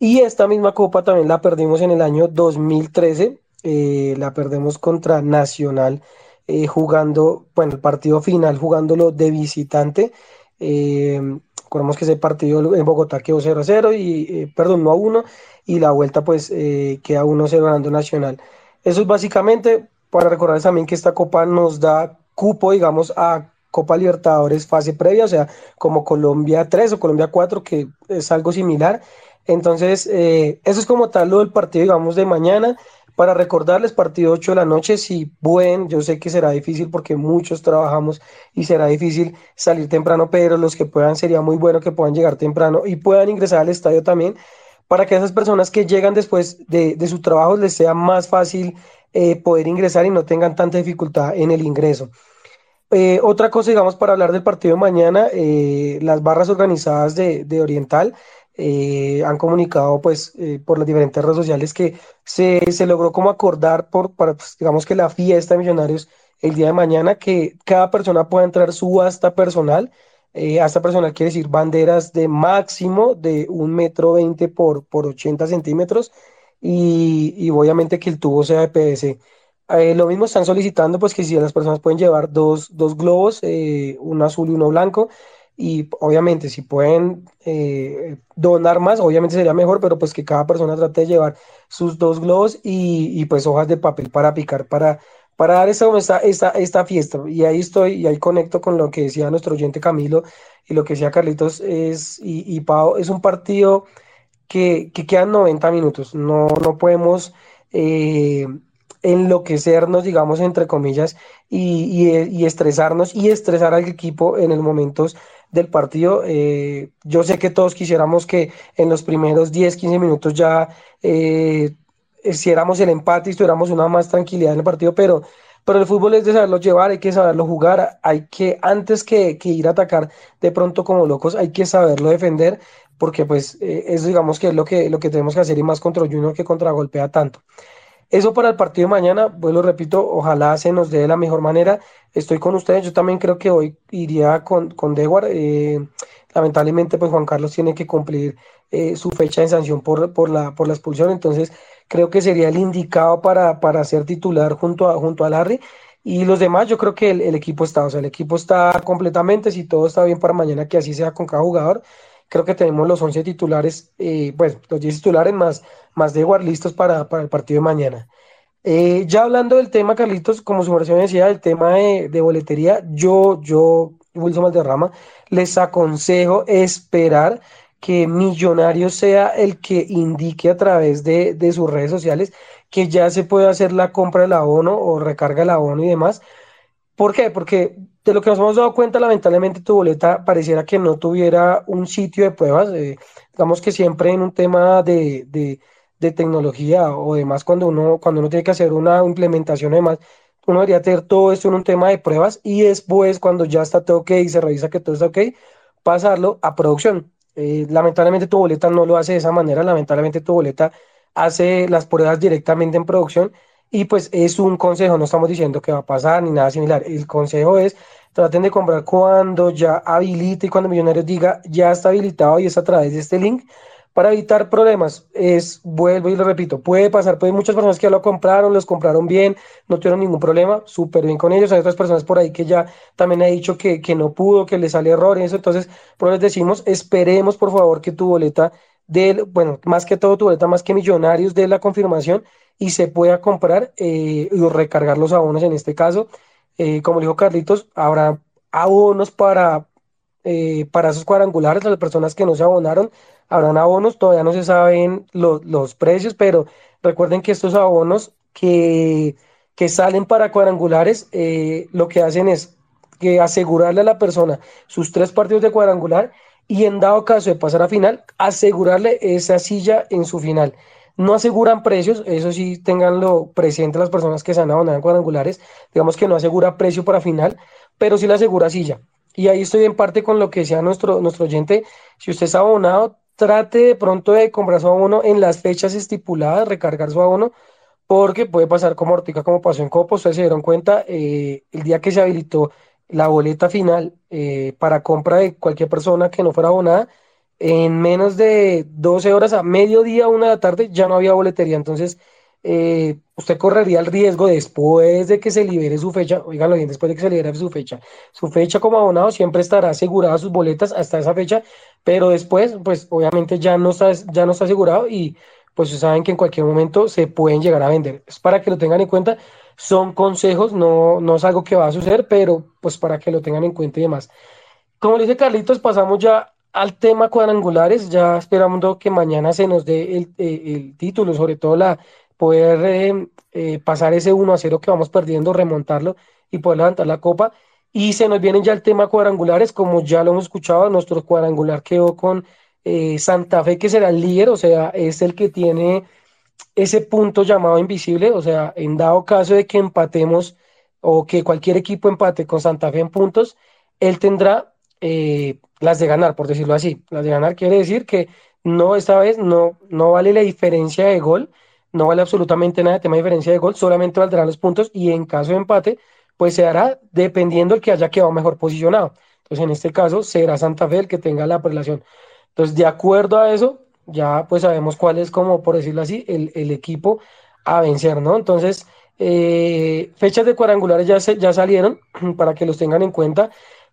C: Y esta misma copa también la perdimos en el año 2013, eh, la perdemos contra Nacional, eh, jugando, bueno, el partido final jugándolo de visitante. Eh, recordemos que ese partido en Bogotá quedó 0 0 y, eh, perdón, no a 1 y la vuelta pues eh, queda 1-0 ganando Nacional. Eso es básicamente para recordar también que esta copa nos da cupo, digamos, a Copa Libertadores fase previa, o sea, como Colombia 3 o Colombia 4, que es algo similar. Entonces, eh, eso es como tal lo del partido, digamos, de mañana. Para recordarles, partido 8 de la noche, si pueden, yo sé que será difícil porque muchos trabajamos y será difícil salir temprano, pero los que puedan sería muy bueno que puedan llegar temprano y puedan ingresar al estadio también para que a esas personas que llegan después de, de su trabajo les sea más fácil eh, poder ingresar y no tengan tanta dificultad en el ingreso. Eh, otra cosa, digamos, para hablar del partido de mañana, eh, las barras organizadas de, de Oriental eh, han comunicado pues eh, por las diferentes redes sociales que se, se logró como acordar por, para, pues, digamos que la fiesta de Millonarios el día de mañana, que cada persona pueda entrar su hasta personal. Eh, personal quiere decir banderas de máximo de un metro veinte por, por 80 centímetros y, y obviamente que el tubo sea de PVC. Eh, lo mismo están solicitando pues que si las personas pueden llevar dos, dos globos, eh, uno azul y uno blanco, y obviamente si pueden eh, donar más, obviamente sería mejor, pero pues que cada persona trate de llevar sus dos globos y, y pues hojas de papel para picar, para, para dar esta, esta, esta fiesta. Y ahí estoy, y ahí conecto con lo que decía nuestro oyente Camilo y lo que decía Carlitos, es, y, y Pau, es un partido que, que quedan 90 minutos, no, no podemos... Eh, enloquecernos, digamos, entre comillas, y, y, y, estresarnos y estresar al equipo en el momentos del partido. Eh, yo sé que todos quisiéramos que en los primeros 10, 15 minutos ya eh, el empate y tuviéramos una más tranquilidad en el partido, pero, pero el fútbol es de saberlo llevar, hay que saberlo jugar, hay que, antes que, que ir a atacar de pronto como locos, hay que saberlo defender, porque pues eh, eso digamos que es lo que, lo que tenemos que hacer y más contra Junior que contra golpea tanto. Eso para el partido de mañana, lo repito, ojalá se nos dé de la mejor manera. Estoy con ustedes, yo también creo que hoy iría con, con Dewar. Eh, lamentablemente, pues Juan Carlos tiene que cumplir eh, su fecha de sanción por, por, la, por la expulsión, entonces creo que sería el indicado para, para ser titular junto a, junto a Larry. Y los demás, yo creo que el, el equipo está, o sea, el equipo está completamente, si todo está bien para mañana, que así sea con cada jugador creo que tenemos los 11 titulares, eh, pues los 10 titulares más, más de War listos para, para, el partido de mañana. Eh, ya hablando del tema, Carlitos, como su versión decía, el tema de, de, boletería, yo, yo, Wilson Valderrama, les aconsejo esperar que Millonario sea el que indique a través de, de sus redes sociales que ya se puede hacer la compra del abono o recarga el abono y demás. ¿Por qué? Porque de lo que nos hemos dado cuenta, lamentablemente tu boleta pareciera que no tuviera un sitio de pruebas. Eh, digamos que siempre en un tema de, de, tecnología o demás, cuando uno, cuando uno tiene que hacer una implementación, además, uno debería tener todo esto en un tema de pruebas y después, cuando ya está todo ok y se revisa que todo está ok, pasarlo a producción. Eh, lamentablemente tu boleta no lo hace de esa manera, lamentablemente tu boleta hace las pruebas directamente en producción y pues es un consejo, no estamos diciendo que va a pasar ni nada similar. El consejo es traten de comprar cuando ya habilite y cuando Millonarios diga ya está habilitado y es a través de este link para evitar problemas. Es, vuelvo y lo repito, puede pasar, puede muchas personas que ya lo compraron, los compraron bien, no tuvieron ningún problema, súper bien con ellos. Hay otras personas por ahí que ya también ha dicho que, que no pudo, que le sale error y eso. Entonces, les decimos, esperemos por favor que tu boleta de, bueno, más que todo tu boleta, más que Millonarios, de la confirmación y se pueda comprar eh, y recargar los abonos en este caso. Eh, como dijo Carlitos, habrá abonos para, eh, para esos cuadrangulares, las personas que no se abonaron, habrán abonos, todavía no se saben lo, los precios, pero recuerden que estos abonos que, que salen para cuadrangulares, eh, lo que hacen es que asegurarle a la persona sus tres partidos de cuadrangular y en dado caso de pasar a final, asegurarle esa silla en su final. No aseguran precios, eso sí tenganlo presente las personas que se han abonado en cuadrangulares, digamos que no asegura precio para final, pero sí le asegura silla. Y ahí estoy en parte con lo que decía nuestro, nuestro oyente, si usted está abonado, trate de pronto de comprar su abono en las fechas estipuladas, recargar su abono, porque puede pasar como Ortica, como pasó en Copo, ustedes se dieron cuenta, eh, el día que se habilitó la boleta final eh, para compra de cualquier persona que no fuera abonada, en menos de 12 horas a mediodía, una de la tarde, ya no había boletería. Entonces, eh, usted correría el riesgo después de que se libere su fecha, oiganlo bien, después de que se libere su fecha, su fecha como abonado siempre estará asegurada sus boletas hasta esa fecha, pero después, pues obviamente ya no está, ya no está asegurado y pues saben que en cualquier momento se pueden llegar a vender. Es para que lo tengan en cuenta, son consejos, no, no es algo que va a suceder, pero pues para que lo tengan en cuenta y demás. Como dice Carlitos, pasamos ya al tema cuadrangulares, ya esperamos que mañana se nos dé el, eh, el título, sobre todo la poder eh, eh, pasar ese 1 a 0 que vamos perdiendo, remontarlo y poder levantar la copa. Y se nos vienen ya el tema cuadrangulares, como ya lo hemos escuchado, nuestro cuadrangular quedó con Santa Fe, que será el líder, o sea, es el que tiene ese punto llamado invisible, o sea, en dado caso de que empatemos o que cualquier equipo empate con Santa Fe en puntos, él tendrá eh, las de ganar, por decirlo así. Las de ganar quiere decir que no, esta vez no, no vale la diferencia de gol, no vale absolutamente nada el tema de diferencia de gol, solamente valdrán los puntos y en caso de empate, pues se hará dependiendo el que haya quedado mejor posicionado. Entonces, en este caso, será Santa Fe el que tenga la prelación. Entonces, de acuerdo a eso, ya pues sabemos cuál es, como por decirlo así, el, el equipo a vencer, ¿no? Entonces, eh, fechas de cuadrangulares ya, se, ya salieron para que los tengan en cuenta.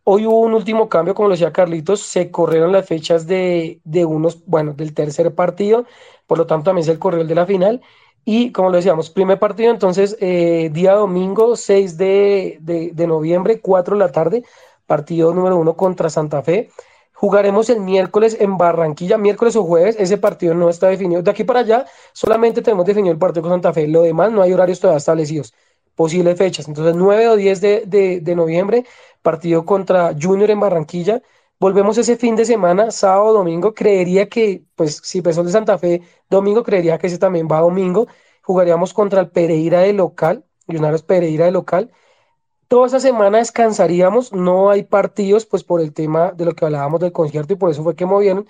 C: Hoy hubo un último cambio, como lo decía Carlitos, se corrieron las fechas de, de unos, bueno, del tercer partido, por lo tanto también se corrió el de la final. Y como lo decíamos, primer partido, entonces, eh, día domingo 6 de, de, de, noviembre, 4 de la tarde, partido número uno contra Santa Fe. Jugaremos el miércoles en Barranquilla, miércoles o jueves, ese partido no está definido. De aquí para allá, solamente tenemos definido el partido con Santa Fe, lo demás no hay horarios todavía establecidos, posibles fechas. Entonces, 9 o 10 de, de, de noviembre, partido contra Junior en Barranquilla. Volvemos ese fin de semana, sábado, domingo. Creería que, pues, si el de Santa Fe, domingo, creería que ese también va domingo. Jugaríamos contra el Pereira de local, Millonarios Pereira de local. Toda esa semana descansaríamos, no hay partidos, pues por el tema de lo que hablábamos del concierto y por eso fue que movieron.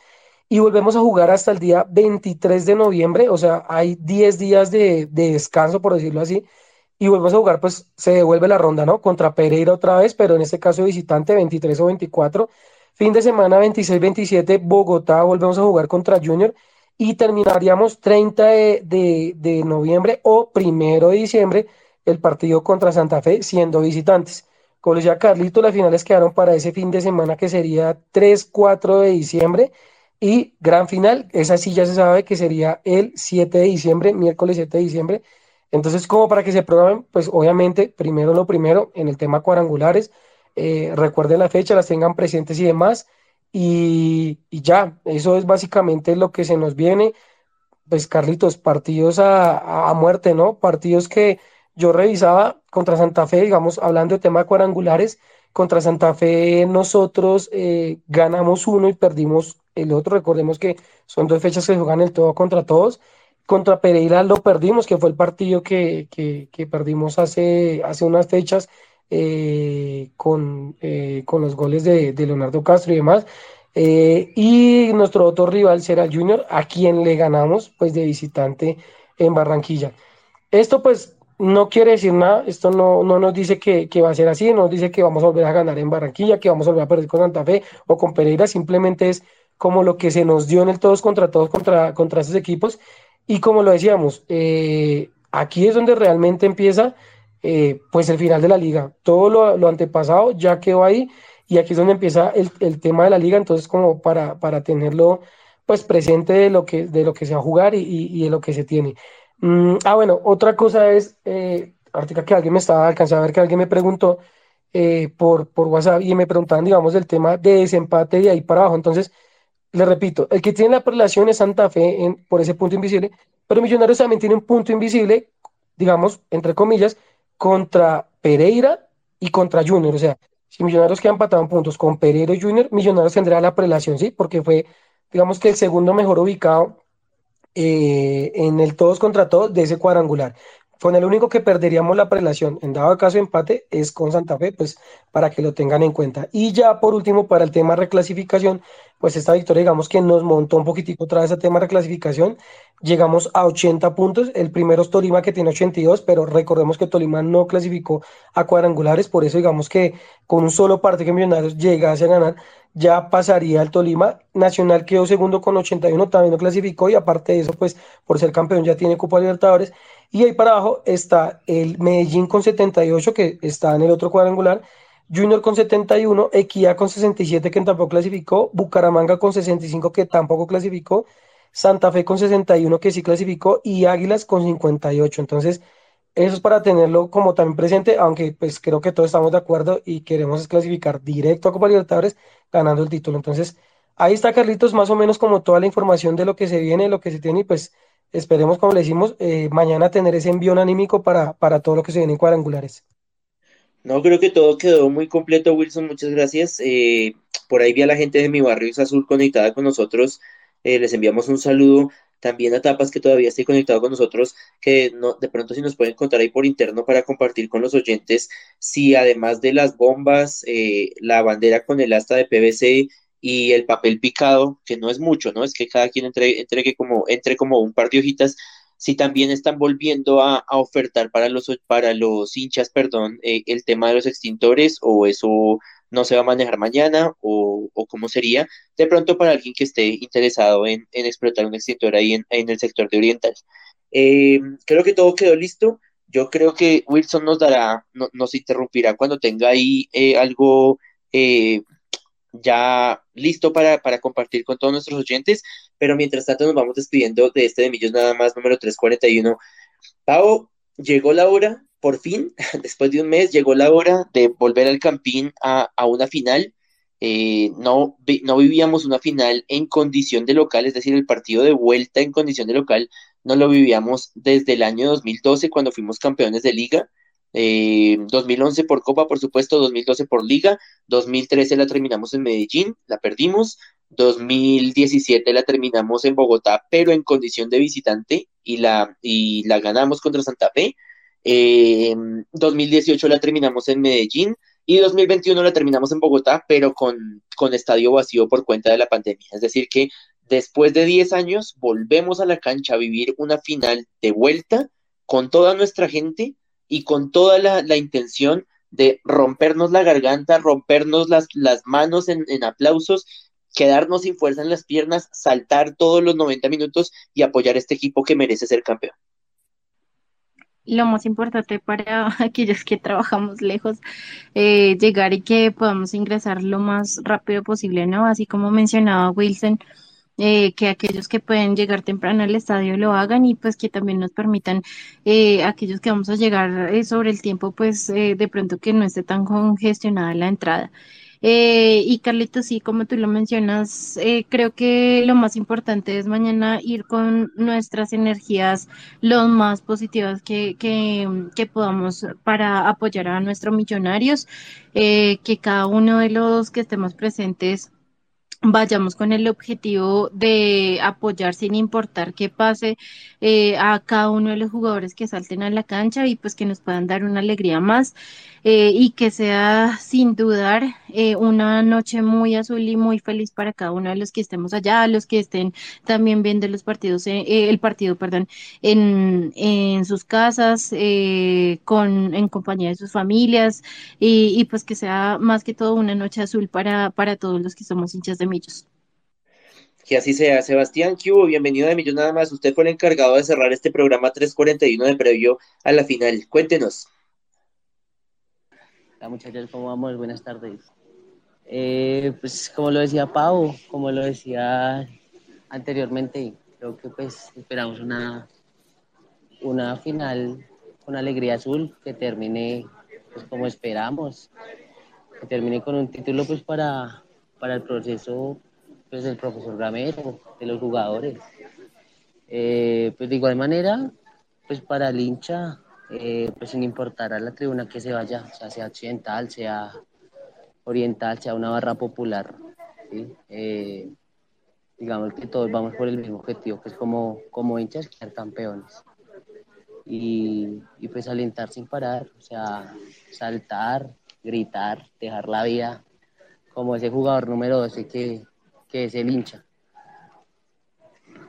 C: Y volvemos a jugar hasta el día 23 de noviembre, o sea, hay 10 días de, de descanso, por decirlo así y volvemos a jugar, pues se devuelve la ronda, ¿no? Contra Pereira otra vez, pero en este caso visitante 23 o 24. Fin de semana 26-27, Bogotá, volvemos a jugar contra Junior y terminaríamos 30 de, de, de, noviembre o primero de diciembre el partido contra Santa Fe siendo visitantes. Como decía Carlito, las finales quedaron para ese fin de semana que sería 3-4 de diciembre y gran final, esa sí ya se sabe que sería el 7 de diciembre, miércoles 7 de diciembre entonces, como para que se programen, pues obviamente, primero lo primero, en el tema cuadrangulares, eh, recuerden la fecha, las tengan presentes y demás, y, ya, eso es básicamente lo que se nos viene. Pues Carlitos, partidos a, muerte, ¿no? Partidos que yo revisaba contra Santa Fe, digamos, hablando de tema cuadrangulares, contra Santa Fe nosotros eh, ganamos uno y perdimos el otro, recordemos que son dos fechas que juegan el todo contra todos, contra Pereira lo perdimos, que fue el partido que, que, que perdimos hace, hace unas fechas eh, con, eh, con los goles de, Leonardo Castro y demás. Eh, y nuestro otro rival será el Junior, a quien le ganamos pues de visitante en Barranquilla. Esto pues no quiere decir nada, esto no, no nos dice que, que, va a ser así, no nos dice que vamos a volver a ganar en Barranquilla, que vamos a volver a perder con Santa Fe o con Pereira, simplemente es como lo que se nos dio en el todos contra todos contra, contra esos equipos y como lo decíamos, eh, aquí es donde realmente empieza eh, pues el final de la liga. Todo lo, lo, antepasado ya quedó ahí y aquí es donde empieza el, el tema de la liga, entonces como para, para, tenerlo pues presente de lo que, de lo que se va a jugar y, y, y de lo que se tiene. Mm, ah, bueno, otra cosa es, eh, ahorita que alguien me estaba alcanzando a ver que alguien me preguntó eh, por, por WhatsApp y me preguntaban, digamos, del tema de desempate de ahí para abajo. Entonces, le repito, el que tiene la prelación es Santa Fe por ese punto invisible, pero Millonarios también tiene un punto invisible, digamos, entre comillas, contra Pereira y contra Junior. O sea, si Millonarios quedan empatados puntos con Pereira y Junior, Millonarios tendrá la prelación, ¿sí? Porque fue, digamos que el segundo mejor ubicado eh, en el todos contra todos de ese cuadrangular. Con el único que perderíamos la prelación en dado caso de empate es con Santa Fe, pues para que lo tengan en cuenta. Y ya por último, para el tema reclasificación, pues esta victoria digamos que nos montó un poquitico otra vez el tema reclasificación. Llegamos a 80 puntos, el primero es Tolima que tiene 82, pero recordemos que Tolima no clasificó a cuadrangulares, por eso digamos que con un solo partido que Millonarios llegase a ganar, ya pasaría el Tolima. Nacional quedó segundo con 81, también no clasificó y aparte de eso, pues por ser campeón ya tiene Copa Libertadores. Y ahí para abajo está el Medellín con 78, que está en el otro cuadrangular, Junior con 71, Equidad con 67, que tampoco clasificó, Bucaramanga con 65, que tampoco clasificó, Santa Fe con 61, que sí clasificó, y Águilas con 58. Entonces, eso es para tenerlo como también presente, aunque pues creo que todos estamos de acuerdo y queremos clasificar directo a Copa Libertadores ganando el título. Entonces, ahí está Carlitos, más o menos como toda la información de lo que se viene, lo que se tiene, y pues esperemos, como le decimos, eh, mañana tener ese envío anímico para, para todo lo que se viene en cuadrangulares.
B: No, creo que todo quedó muy completo, Wilson, muchas gracias. Eh, por ahí vi a la gente de mi barrio es Azul conectada con nosotros, eh, les enviamos un saludo. También a Tapas que todavía esté conectado con nosotros, que de pronto si nos pueden contar ahí por interno para compartir con los oyentes, si además de las bombas, la bandera con el asta de PVC y el papel picado, que no es mucho, ¿no? Es que cada quien entre, entre, como, entre como un par de hojitas, si también están volviendo a, ofertar para los, para los hinchas, perdón, eh, el tema de los extintores o eso no se va a manejar mañana o, o cómo sería de pronto para alguien que esté interesado en, explotar un extintor ahí en, el sector de Oriental. Eh, creo que todo quedó listo. Yo creo que Wilson nos dará, nos interrumpirá cuando tenga ahí eh, algo ya listo para, para, compartir con todos nuestros oyentes, pero mientras tanto nos vamos despidiendo de este de Millos nada más número 341. Pau, llegó la hora, por fin, después de un mes, llegó la hora de volver al Campín a, a una final. Eh, no, no vivíamos una final en condición de local, es decir, el partido de vuelta en condición de local no lo vivíamos desde el año 2012 cuando fuimos campeones de liga. 2011 eh, por Copa, por supuesto, 2012 por Liga, 2013 la terminamos en Medellín, la perdimos, 2017 la terminamos en Bogotá, pero en condición de visitante y la, y la ganamos contra Santa Fe, 2018 eh, la terminamos en Medellín y 2021 la terminamos en Bogotá, pero con, con estadio vacío por cuenta de la pandemia. Es decir, que después de 10 años volvemos a la cancha a vivir una final de vuelta con toda nuestra gente y con toda la, intención de rompernos la garganta, rompernos las, las manos en, aplausos, quedarnos sin fuerza en las piernas, saltar todos los 90 minutos y apoyar este equipo que merece ser campeón.
D: Lo más importante para aquellos que trabajamos lejos, eh, llegar y que podamos ingresar lo más rápido posible, ¿no? Así como mencionaba Wilson, eh, que aquellos que pueden llegar temprano al estadio lo hagan y pues que también nos permitan eh, aquellos que vamos a llegar eh, sobre el tiempo, pues eh, de pronto que no esté tan congestionada la entrada. Y Carlitos, sí, como tú lo mencionas, creo que lo más importante es mañana ir con nuestras energías lo más positivas que, que, que podamos para apoyar a nuestros millonarios, que cada uno de los que estemos presentes vayamos con el objetivo de apoyar sin importar qué pase eh, a cada uno de los jugadores que salten a la cancha y pues que nos puedan dar una alegría más. Eh, y que sea sin dudar eh, una noche muy azul y muy feliz para cada uno de los que estemos allá, los que estén también viendo los partidos, el partido, perdón, en, en sus casas, con, en compañía de sus familias y, y, pues que sea más que todo una noche azul para, para todos los que somos hinchas de
B: Que así sea. Sebastián Cubo, bienvenido de Millos nada más. Usted fue el encargado de cerrar este programa 341 de previo a la final. Cuéntenos
F: muchachos, ¿cómo vamos? Buenas tardes. Eh, pues como lo decía Pau, como lo decía anteriormente, creo que pues esperamos una, una final con alegría azul que termine pues como esperamos, que termine con un título pues para, para el proceso pues del profesor Ramero, de los jugadores. Eh, pues de igual manera, pues para el hincha eh, pues sin importar a la tribuna que se vaya, sea, sea occidental, sea oriental, sea una barra popular. Eh, digamos que todos vamos por el mismo objetivo, que es como, como hinchas ser campeones. Y, y, pues alentar sin parar, o sea, saltar, gritar, dejar la vida, como ese jugador número 12 que, que es el hincha.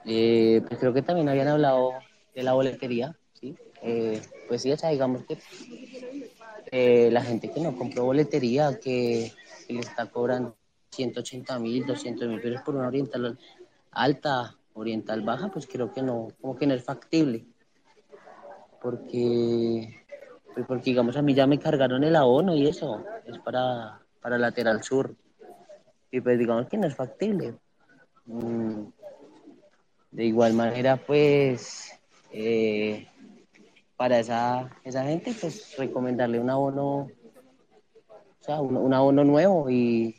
F: Eh, pues creo que también habían hablado de la boletería, ¿sí? Eh, pues sí, o sea, digamos que eh, la gente que no compró boletería, que, le está cobrando 180 mil, 200 mil pesos por una oriental alta, oriental baja, pues creo que no, como que no es factible. Porque, pues porque digamos, a mí ya me cargaron el abono y eso, es para, para lateral sur. Y pues digamos que no es factible. Mm, de igual manera, pues, eh, para esa, esa gente, pues recomendarle un abono, o sea, un, abono nuevo y,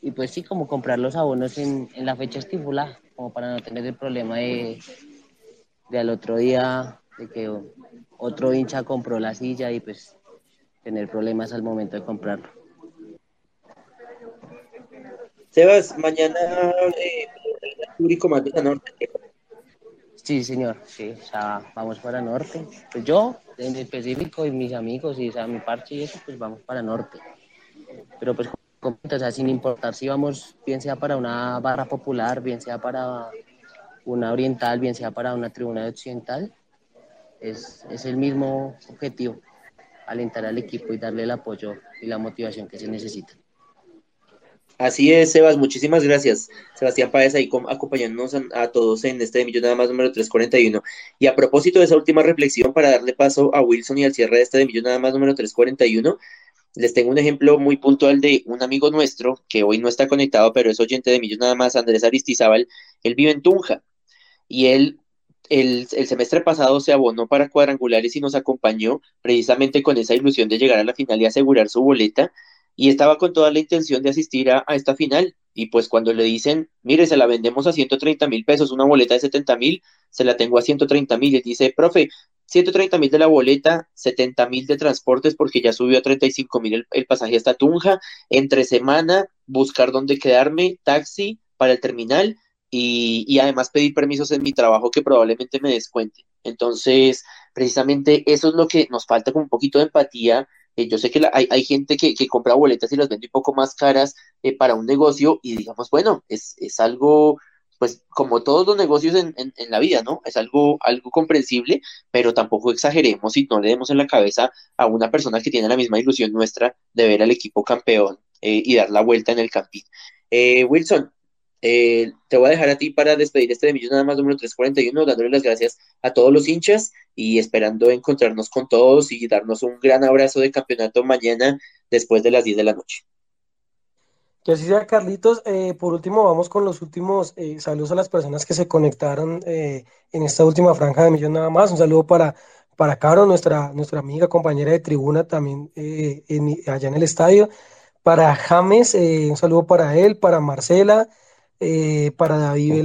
F: y, pues sí, como comprar los abonos en, en, la fecha estipulada, como para no tener el problema de, de al otro día, de que otro hincha compró la silla y pues tener problemas al momento de comprarlo.
B: Sebas, mañana eh, público más de norte,
F: Sí, señor, sí, o sea, vamos para norte. Pues yo, en específico, y mis amigos, y o sea, mi parche y eso, pues vamos para norte. Pero pues completo, o sea, sin importar si vamos, bien sea para una barra popular, bien sea para una oriental, bien sea para una tribuna occidental, es, es el mismo objetivo, alentar al equipo y darle el apoyo y la motivación que se necesita.
B: Así es, Sebas, muchísimas gracias. Sebastián Páez ahí acompañándonos a, todos en este de nada más número 341. Y a propósito de esa última reflexión, para darle paso a Wilson y al cierre de este de nada más número 341, les tengo un ejemplo muy puntual de un amigo nuestro que hoy no está conectado, pero es oyente de Millón nada más, Andrés Aristizábal. Él vive en Tunja y él el, el, semestre pasado se abonó para cuadrangulares y nos acompañó precisamente con esa ilusión de llegar a la final y asegurar su boleta y estaba con toda la intención de asistir a, esta final. Y pues cuando le dicen, mire, se la vendemos a 130 mil pesos, una boleta de 70 mil, se la tengo a 130 mil. Y dice, profe, 130 mil de la boleta, 70 mil de transportes porque ya subió a 35 mil el, pasaje hasta Tunja, entre semana, buscar dónde quedarme, taxi para el terminal y, y, además pedir permisos en mi trabajo que probablemente me descuente. Entonces, precisamente eso es lo que nos falta con un poquito de empatía eh, yo sé que hay, hay, gente que, que, compra boletas y las vende un poco más caras eh, para un negocio y digamos, bueno, es, es algo, pues como todos los negocios en, en, en, la vida, ¿no? Es algo, algo comprensible, pero tampoco exageremos y no le demos en la cabeza a una persona que tiene la misma ilusión nuestra de ver al equipo campeón eh, y dar la vuelta en el campín. Wilson, eh, te voy a dejar a ti para despedir este de Millón nada más número 341, dándole las gracias a todos los hinchas y esperando encontrarnos con todos y darnos un gran abrazo de campeonato mañana después de las 10 de la noche.
C: Que así sea, Carlitos. Eh, por último, vamos con los últimos eh, saludos a las personas que se conectaron en esta última franja de Millón nada más. Un saludo para, para Caro, nuestra, nuestra amiga, compañera de tribuna también allá en el estadio. Para James, un saludo para él, para Marcela. Eh, para David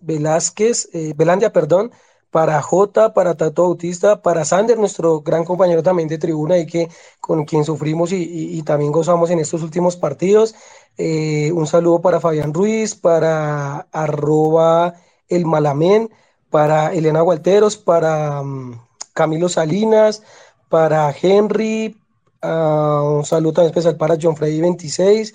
C: Velázquez, eh, Belandia, perdón, para J, para Tato Bautista, para Sander, nuestro gran compañero también de tribuna y que con quien sufrimos y, también gozamos en estos últimos partidos. Eh, un saludo para Fabián Ruiz, para arroba el Malamén, para Elena Gualteros, para mm, Camilo Salinas, para Henry, ah, un saludo también especial para John Freddy 26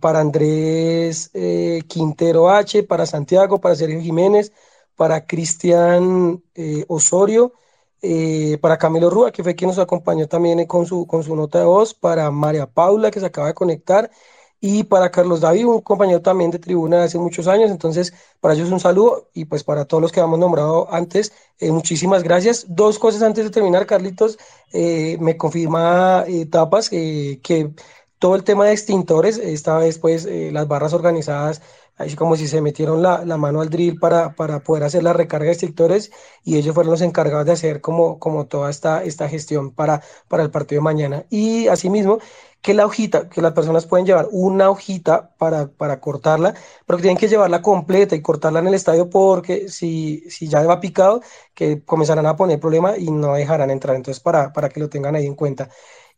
C: para Andrés eh, Quintero H, para Santiago, para Sergio Jiménez, para Cristian eh, Osorio, eh, para Camilo Rúa, que fue quien nos acompañó también con su, con su nota de voz, para María Paula, que se acaba de conectar, y para Carlos David, un compañero también de tribuna de hace muchos años. Entonces, para ellos un saludo y pues para todos los que hemos nombrado antes, muchísimas gracias. Dos cosas antes de terminar, Carlitos, me confirma Tapas que todo el tema de extintores, esta vez pues eh, las barras organizadas, así como si se metieron la, mano al drill para, poder hacer la recarga de extintores y ellos fueron los encargados de hacer como, toda esta, gestión para, el partido de mañana. Y asimismo, que la hojita, que las personas pueden llevar una hojita para, cortarla, pero que tienen que llevarla completa y cortarla en el estadio porque si, si ya va picado, que comenzarán a poner problema y no dejarán entrar. Entonces, para, para que lo tengan ahí en cuenta.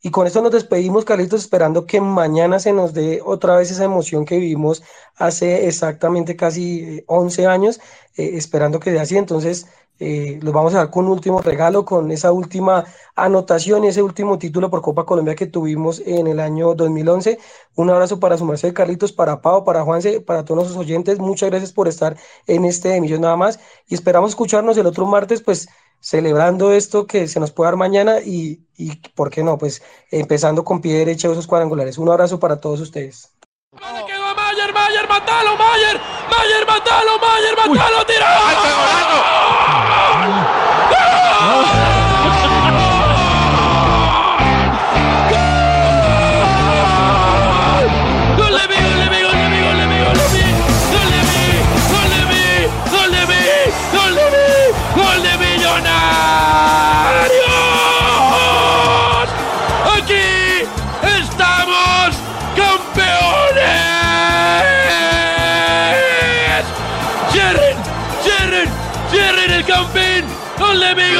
C: Y con esto nos despedimos, Carlitos, esperando que mañana se nos dé otra vez esa emoción que vivimos hace exactamente casi 11 eh, años, eh, esperando que sea así. Entonces, eh, los vamos a dar con un último regalo, con esa última anotación y ese último título por Copa Colombia que tuvimos en el año 2011. Un abrazo para su merced, Carlitos, para Pau, para Juanse, para todos nuestros oyentes. Muchas gracias por estar en este emisión nada más y esperamos escucharnos el otro martes, pues celebrando esto que se nos puede dar mañana y, y ¿por qué no? Pues empezando con pie derecho esos cuadrangulares. Un abrazo para todos ustedes.
G: Mayer, Mayer, matalo, Mayer, Mayer, matalo, Mayer, matalo.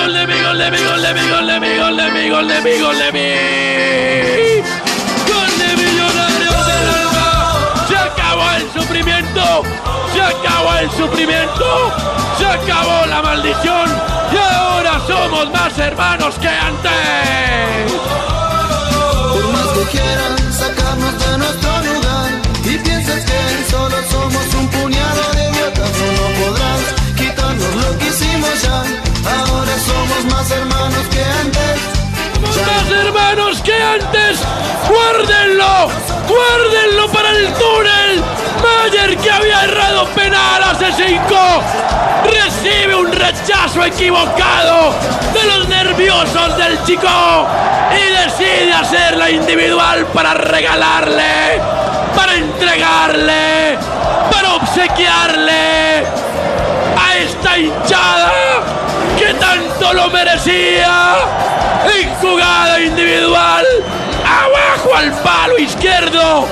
G: Gol de mi, gol de mi, gol de mi, gol de mi, gol de mi, gol de mi, gol de mi, gol de de Millonarios Alma. Se acabó el sufrimiento. Se acabó el sufrimiento. Se acabó la maldición. Y ahora somos más hermanos que antes. Cinco. Recibe un rechazo equivocado de los nerviosos del chico y decide hacerla individual para regalarle, para entregarle, para obsequiarle a esta hinchada que tanto lo merecía. En jugada individual, abajo al palo izquierdo.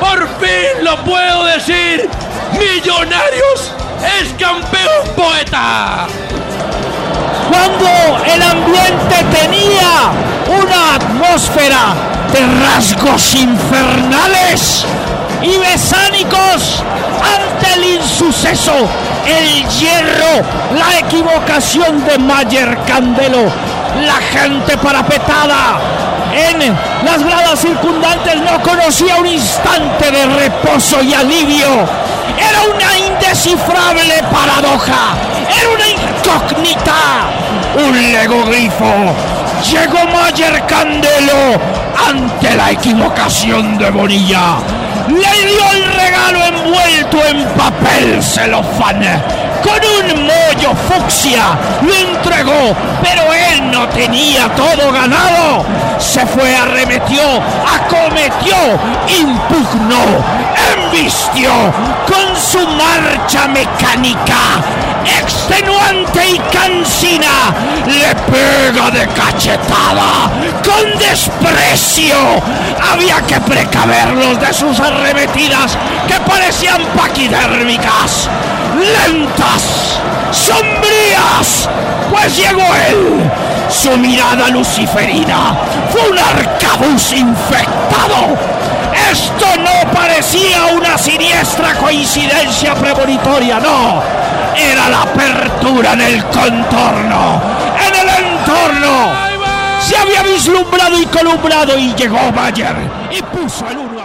G: Por fin lo puedo decir. Millonarios es campeón poeta.
H: Cuando el ambiente tenía una atmósfera de rasgos infernales y besánicos ante el insuceso, el hierro, la equivocación de Mayer Candelo, la gente parapetada en las gradas circundantes no conocía un instante de reposo y alivio. Era una indescifrable paradoja, era una incógnita, un legogrifo. Llegó Mayer Candelo ante la equivocación de Bonilla. Le dio el regalo envuelto en papel celofán con un mollo fucsia lo entregó, pero él no tenía todo ganado. Se fue, arremetió, acometió, impugnó, embistió con su marcha mecánica, extenuante y cansina, le pega de cachetada, con desprecio. Había que precaverlos de sus arremetidas que parecían paquidérmicas, lentas, sombrías, pues llegó él. Su mirada luciferina fue un arcabuz infectado. Esto no parecía una siniestra coincidencia premonitoria, no. Era la apertura en el contorno, en el entorno. Se había vislumbrado y columbrado y llegó Bayer y puso el uno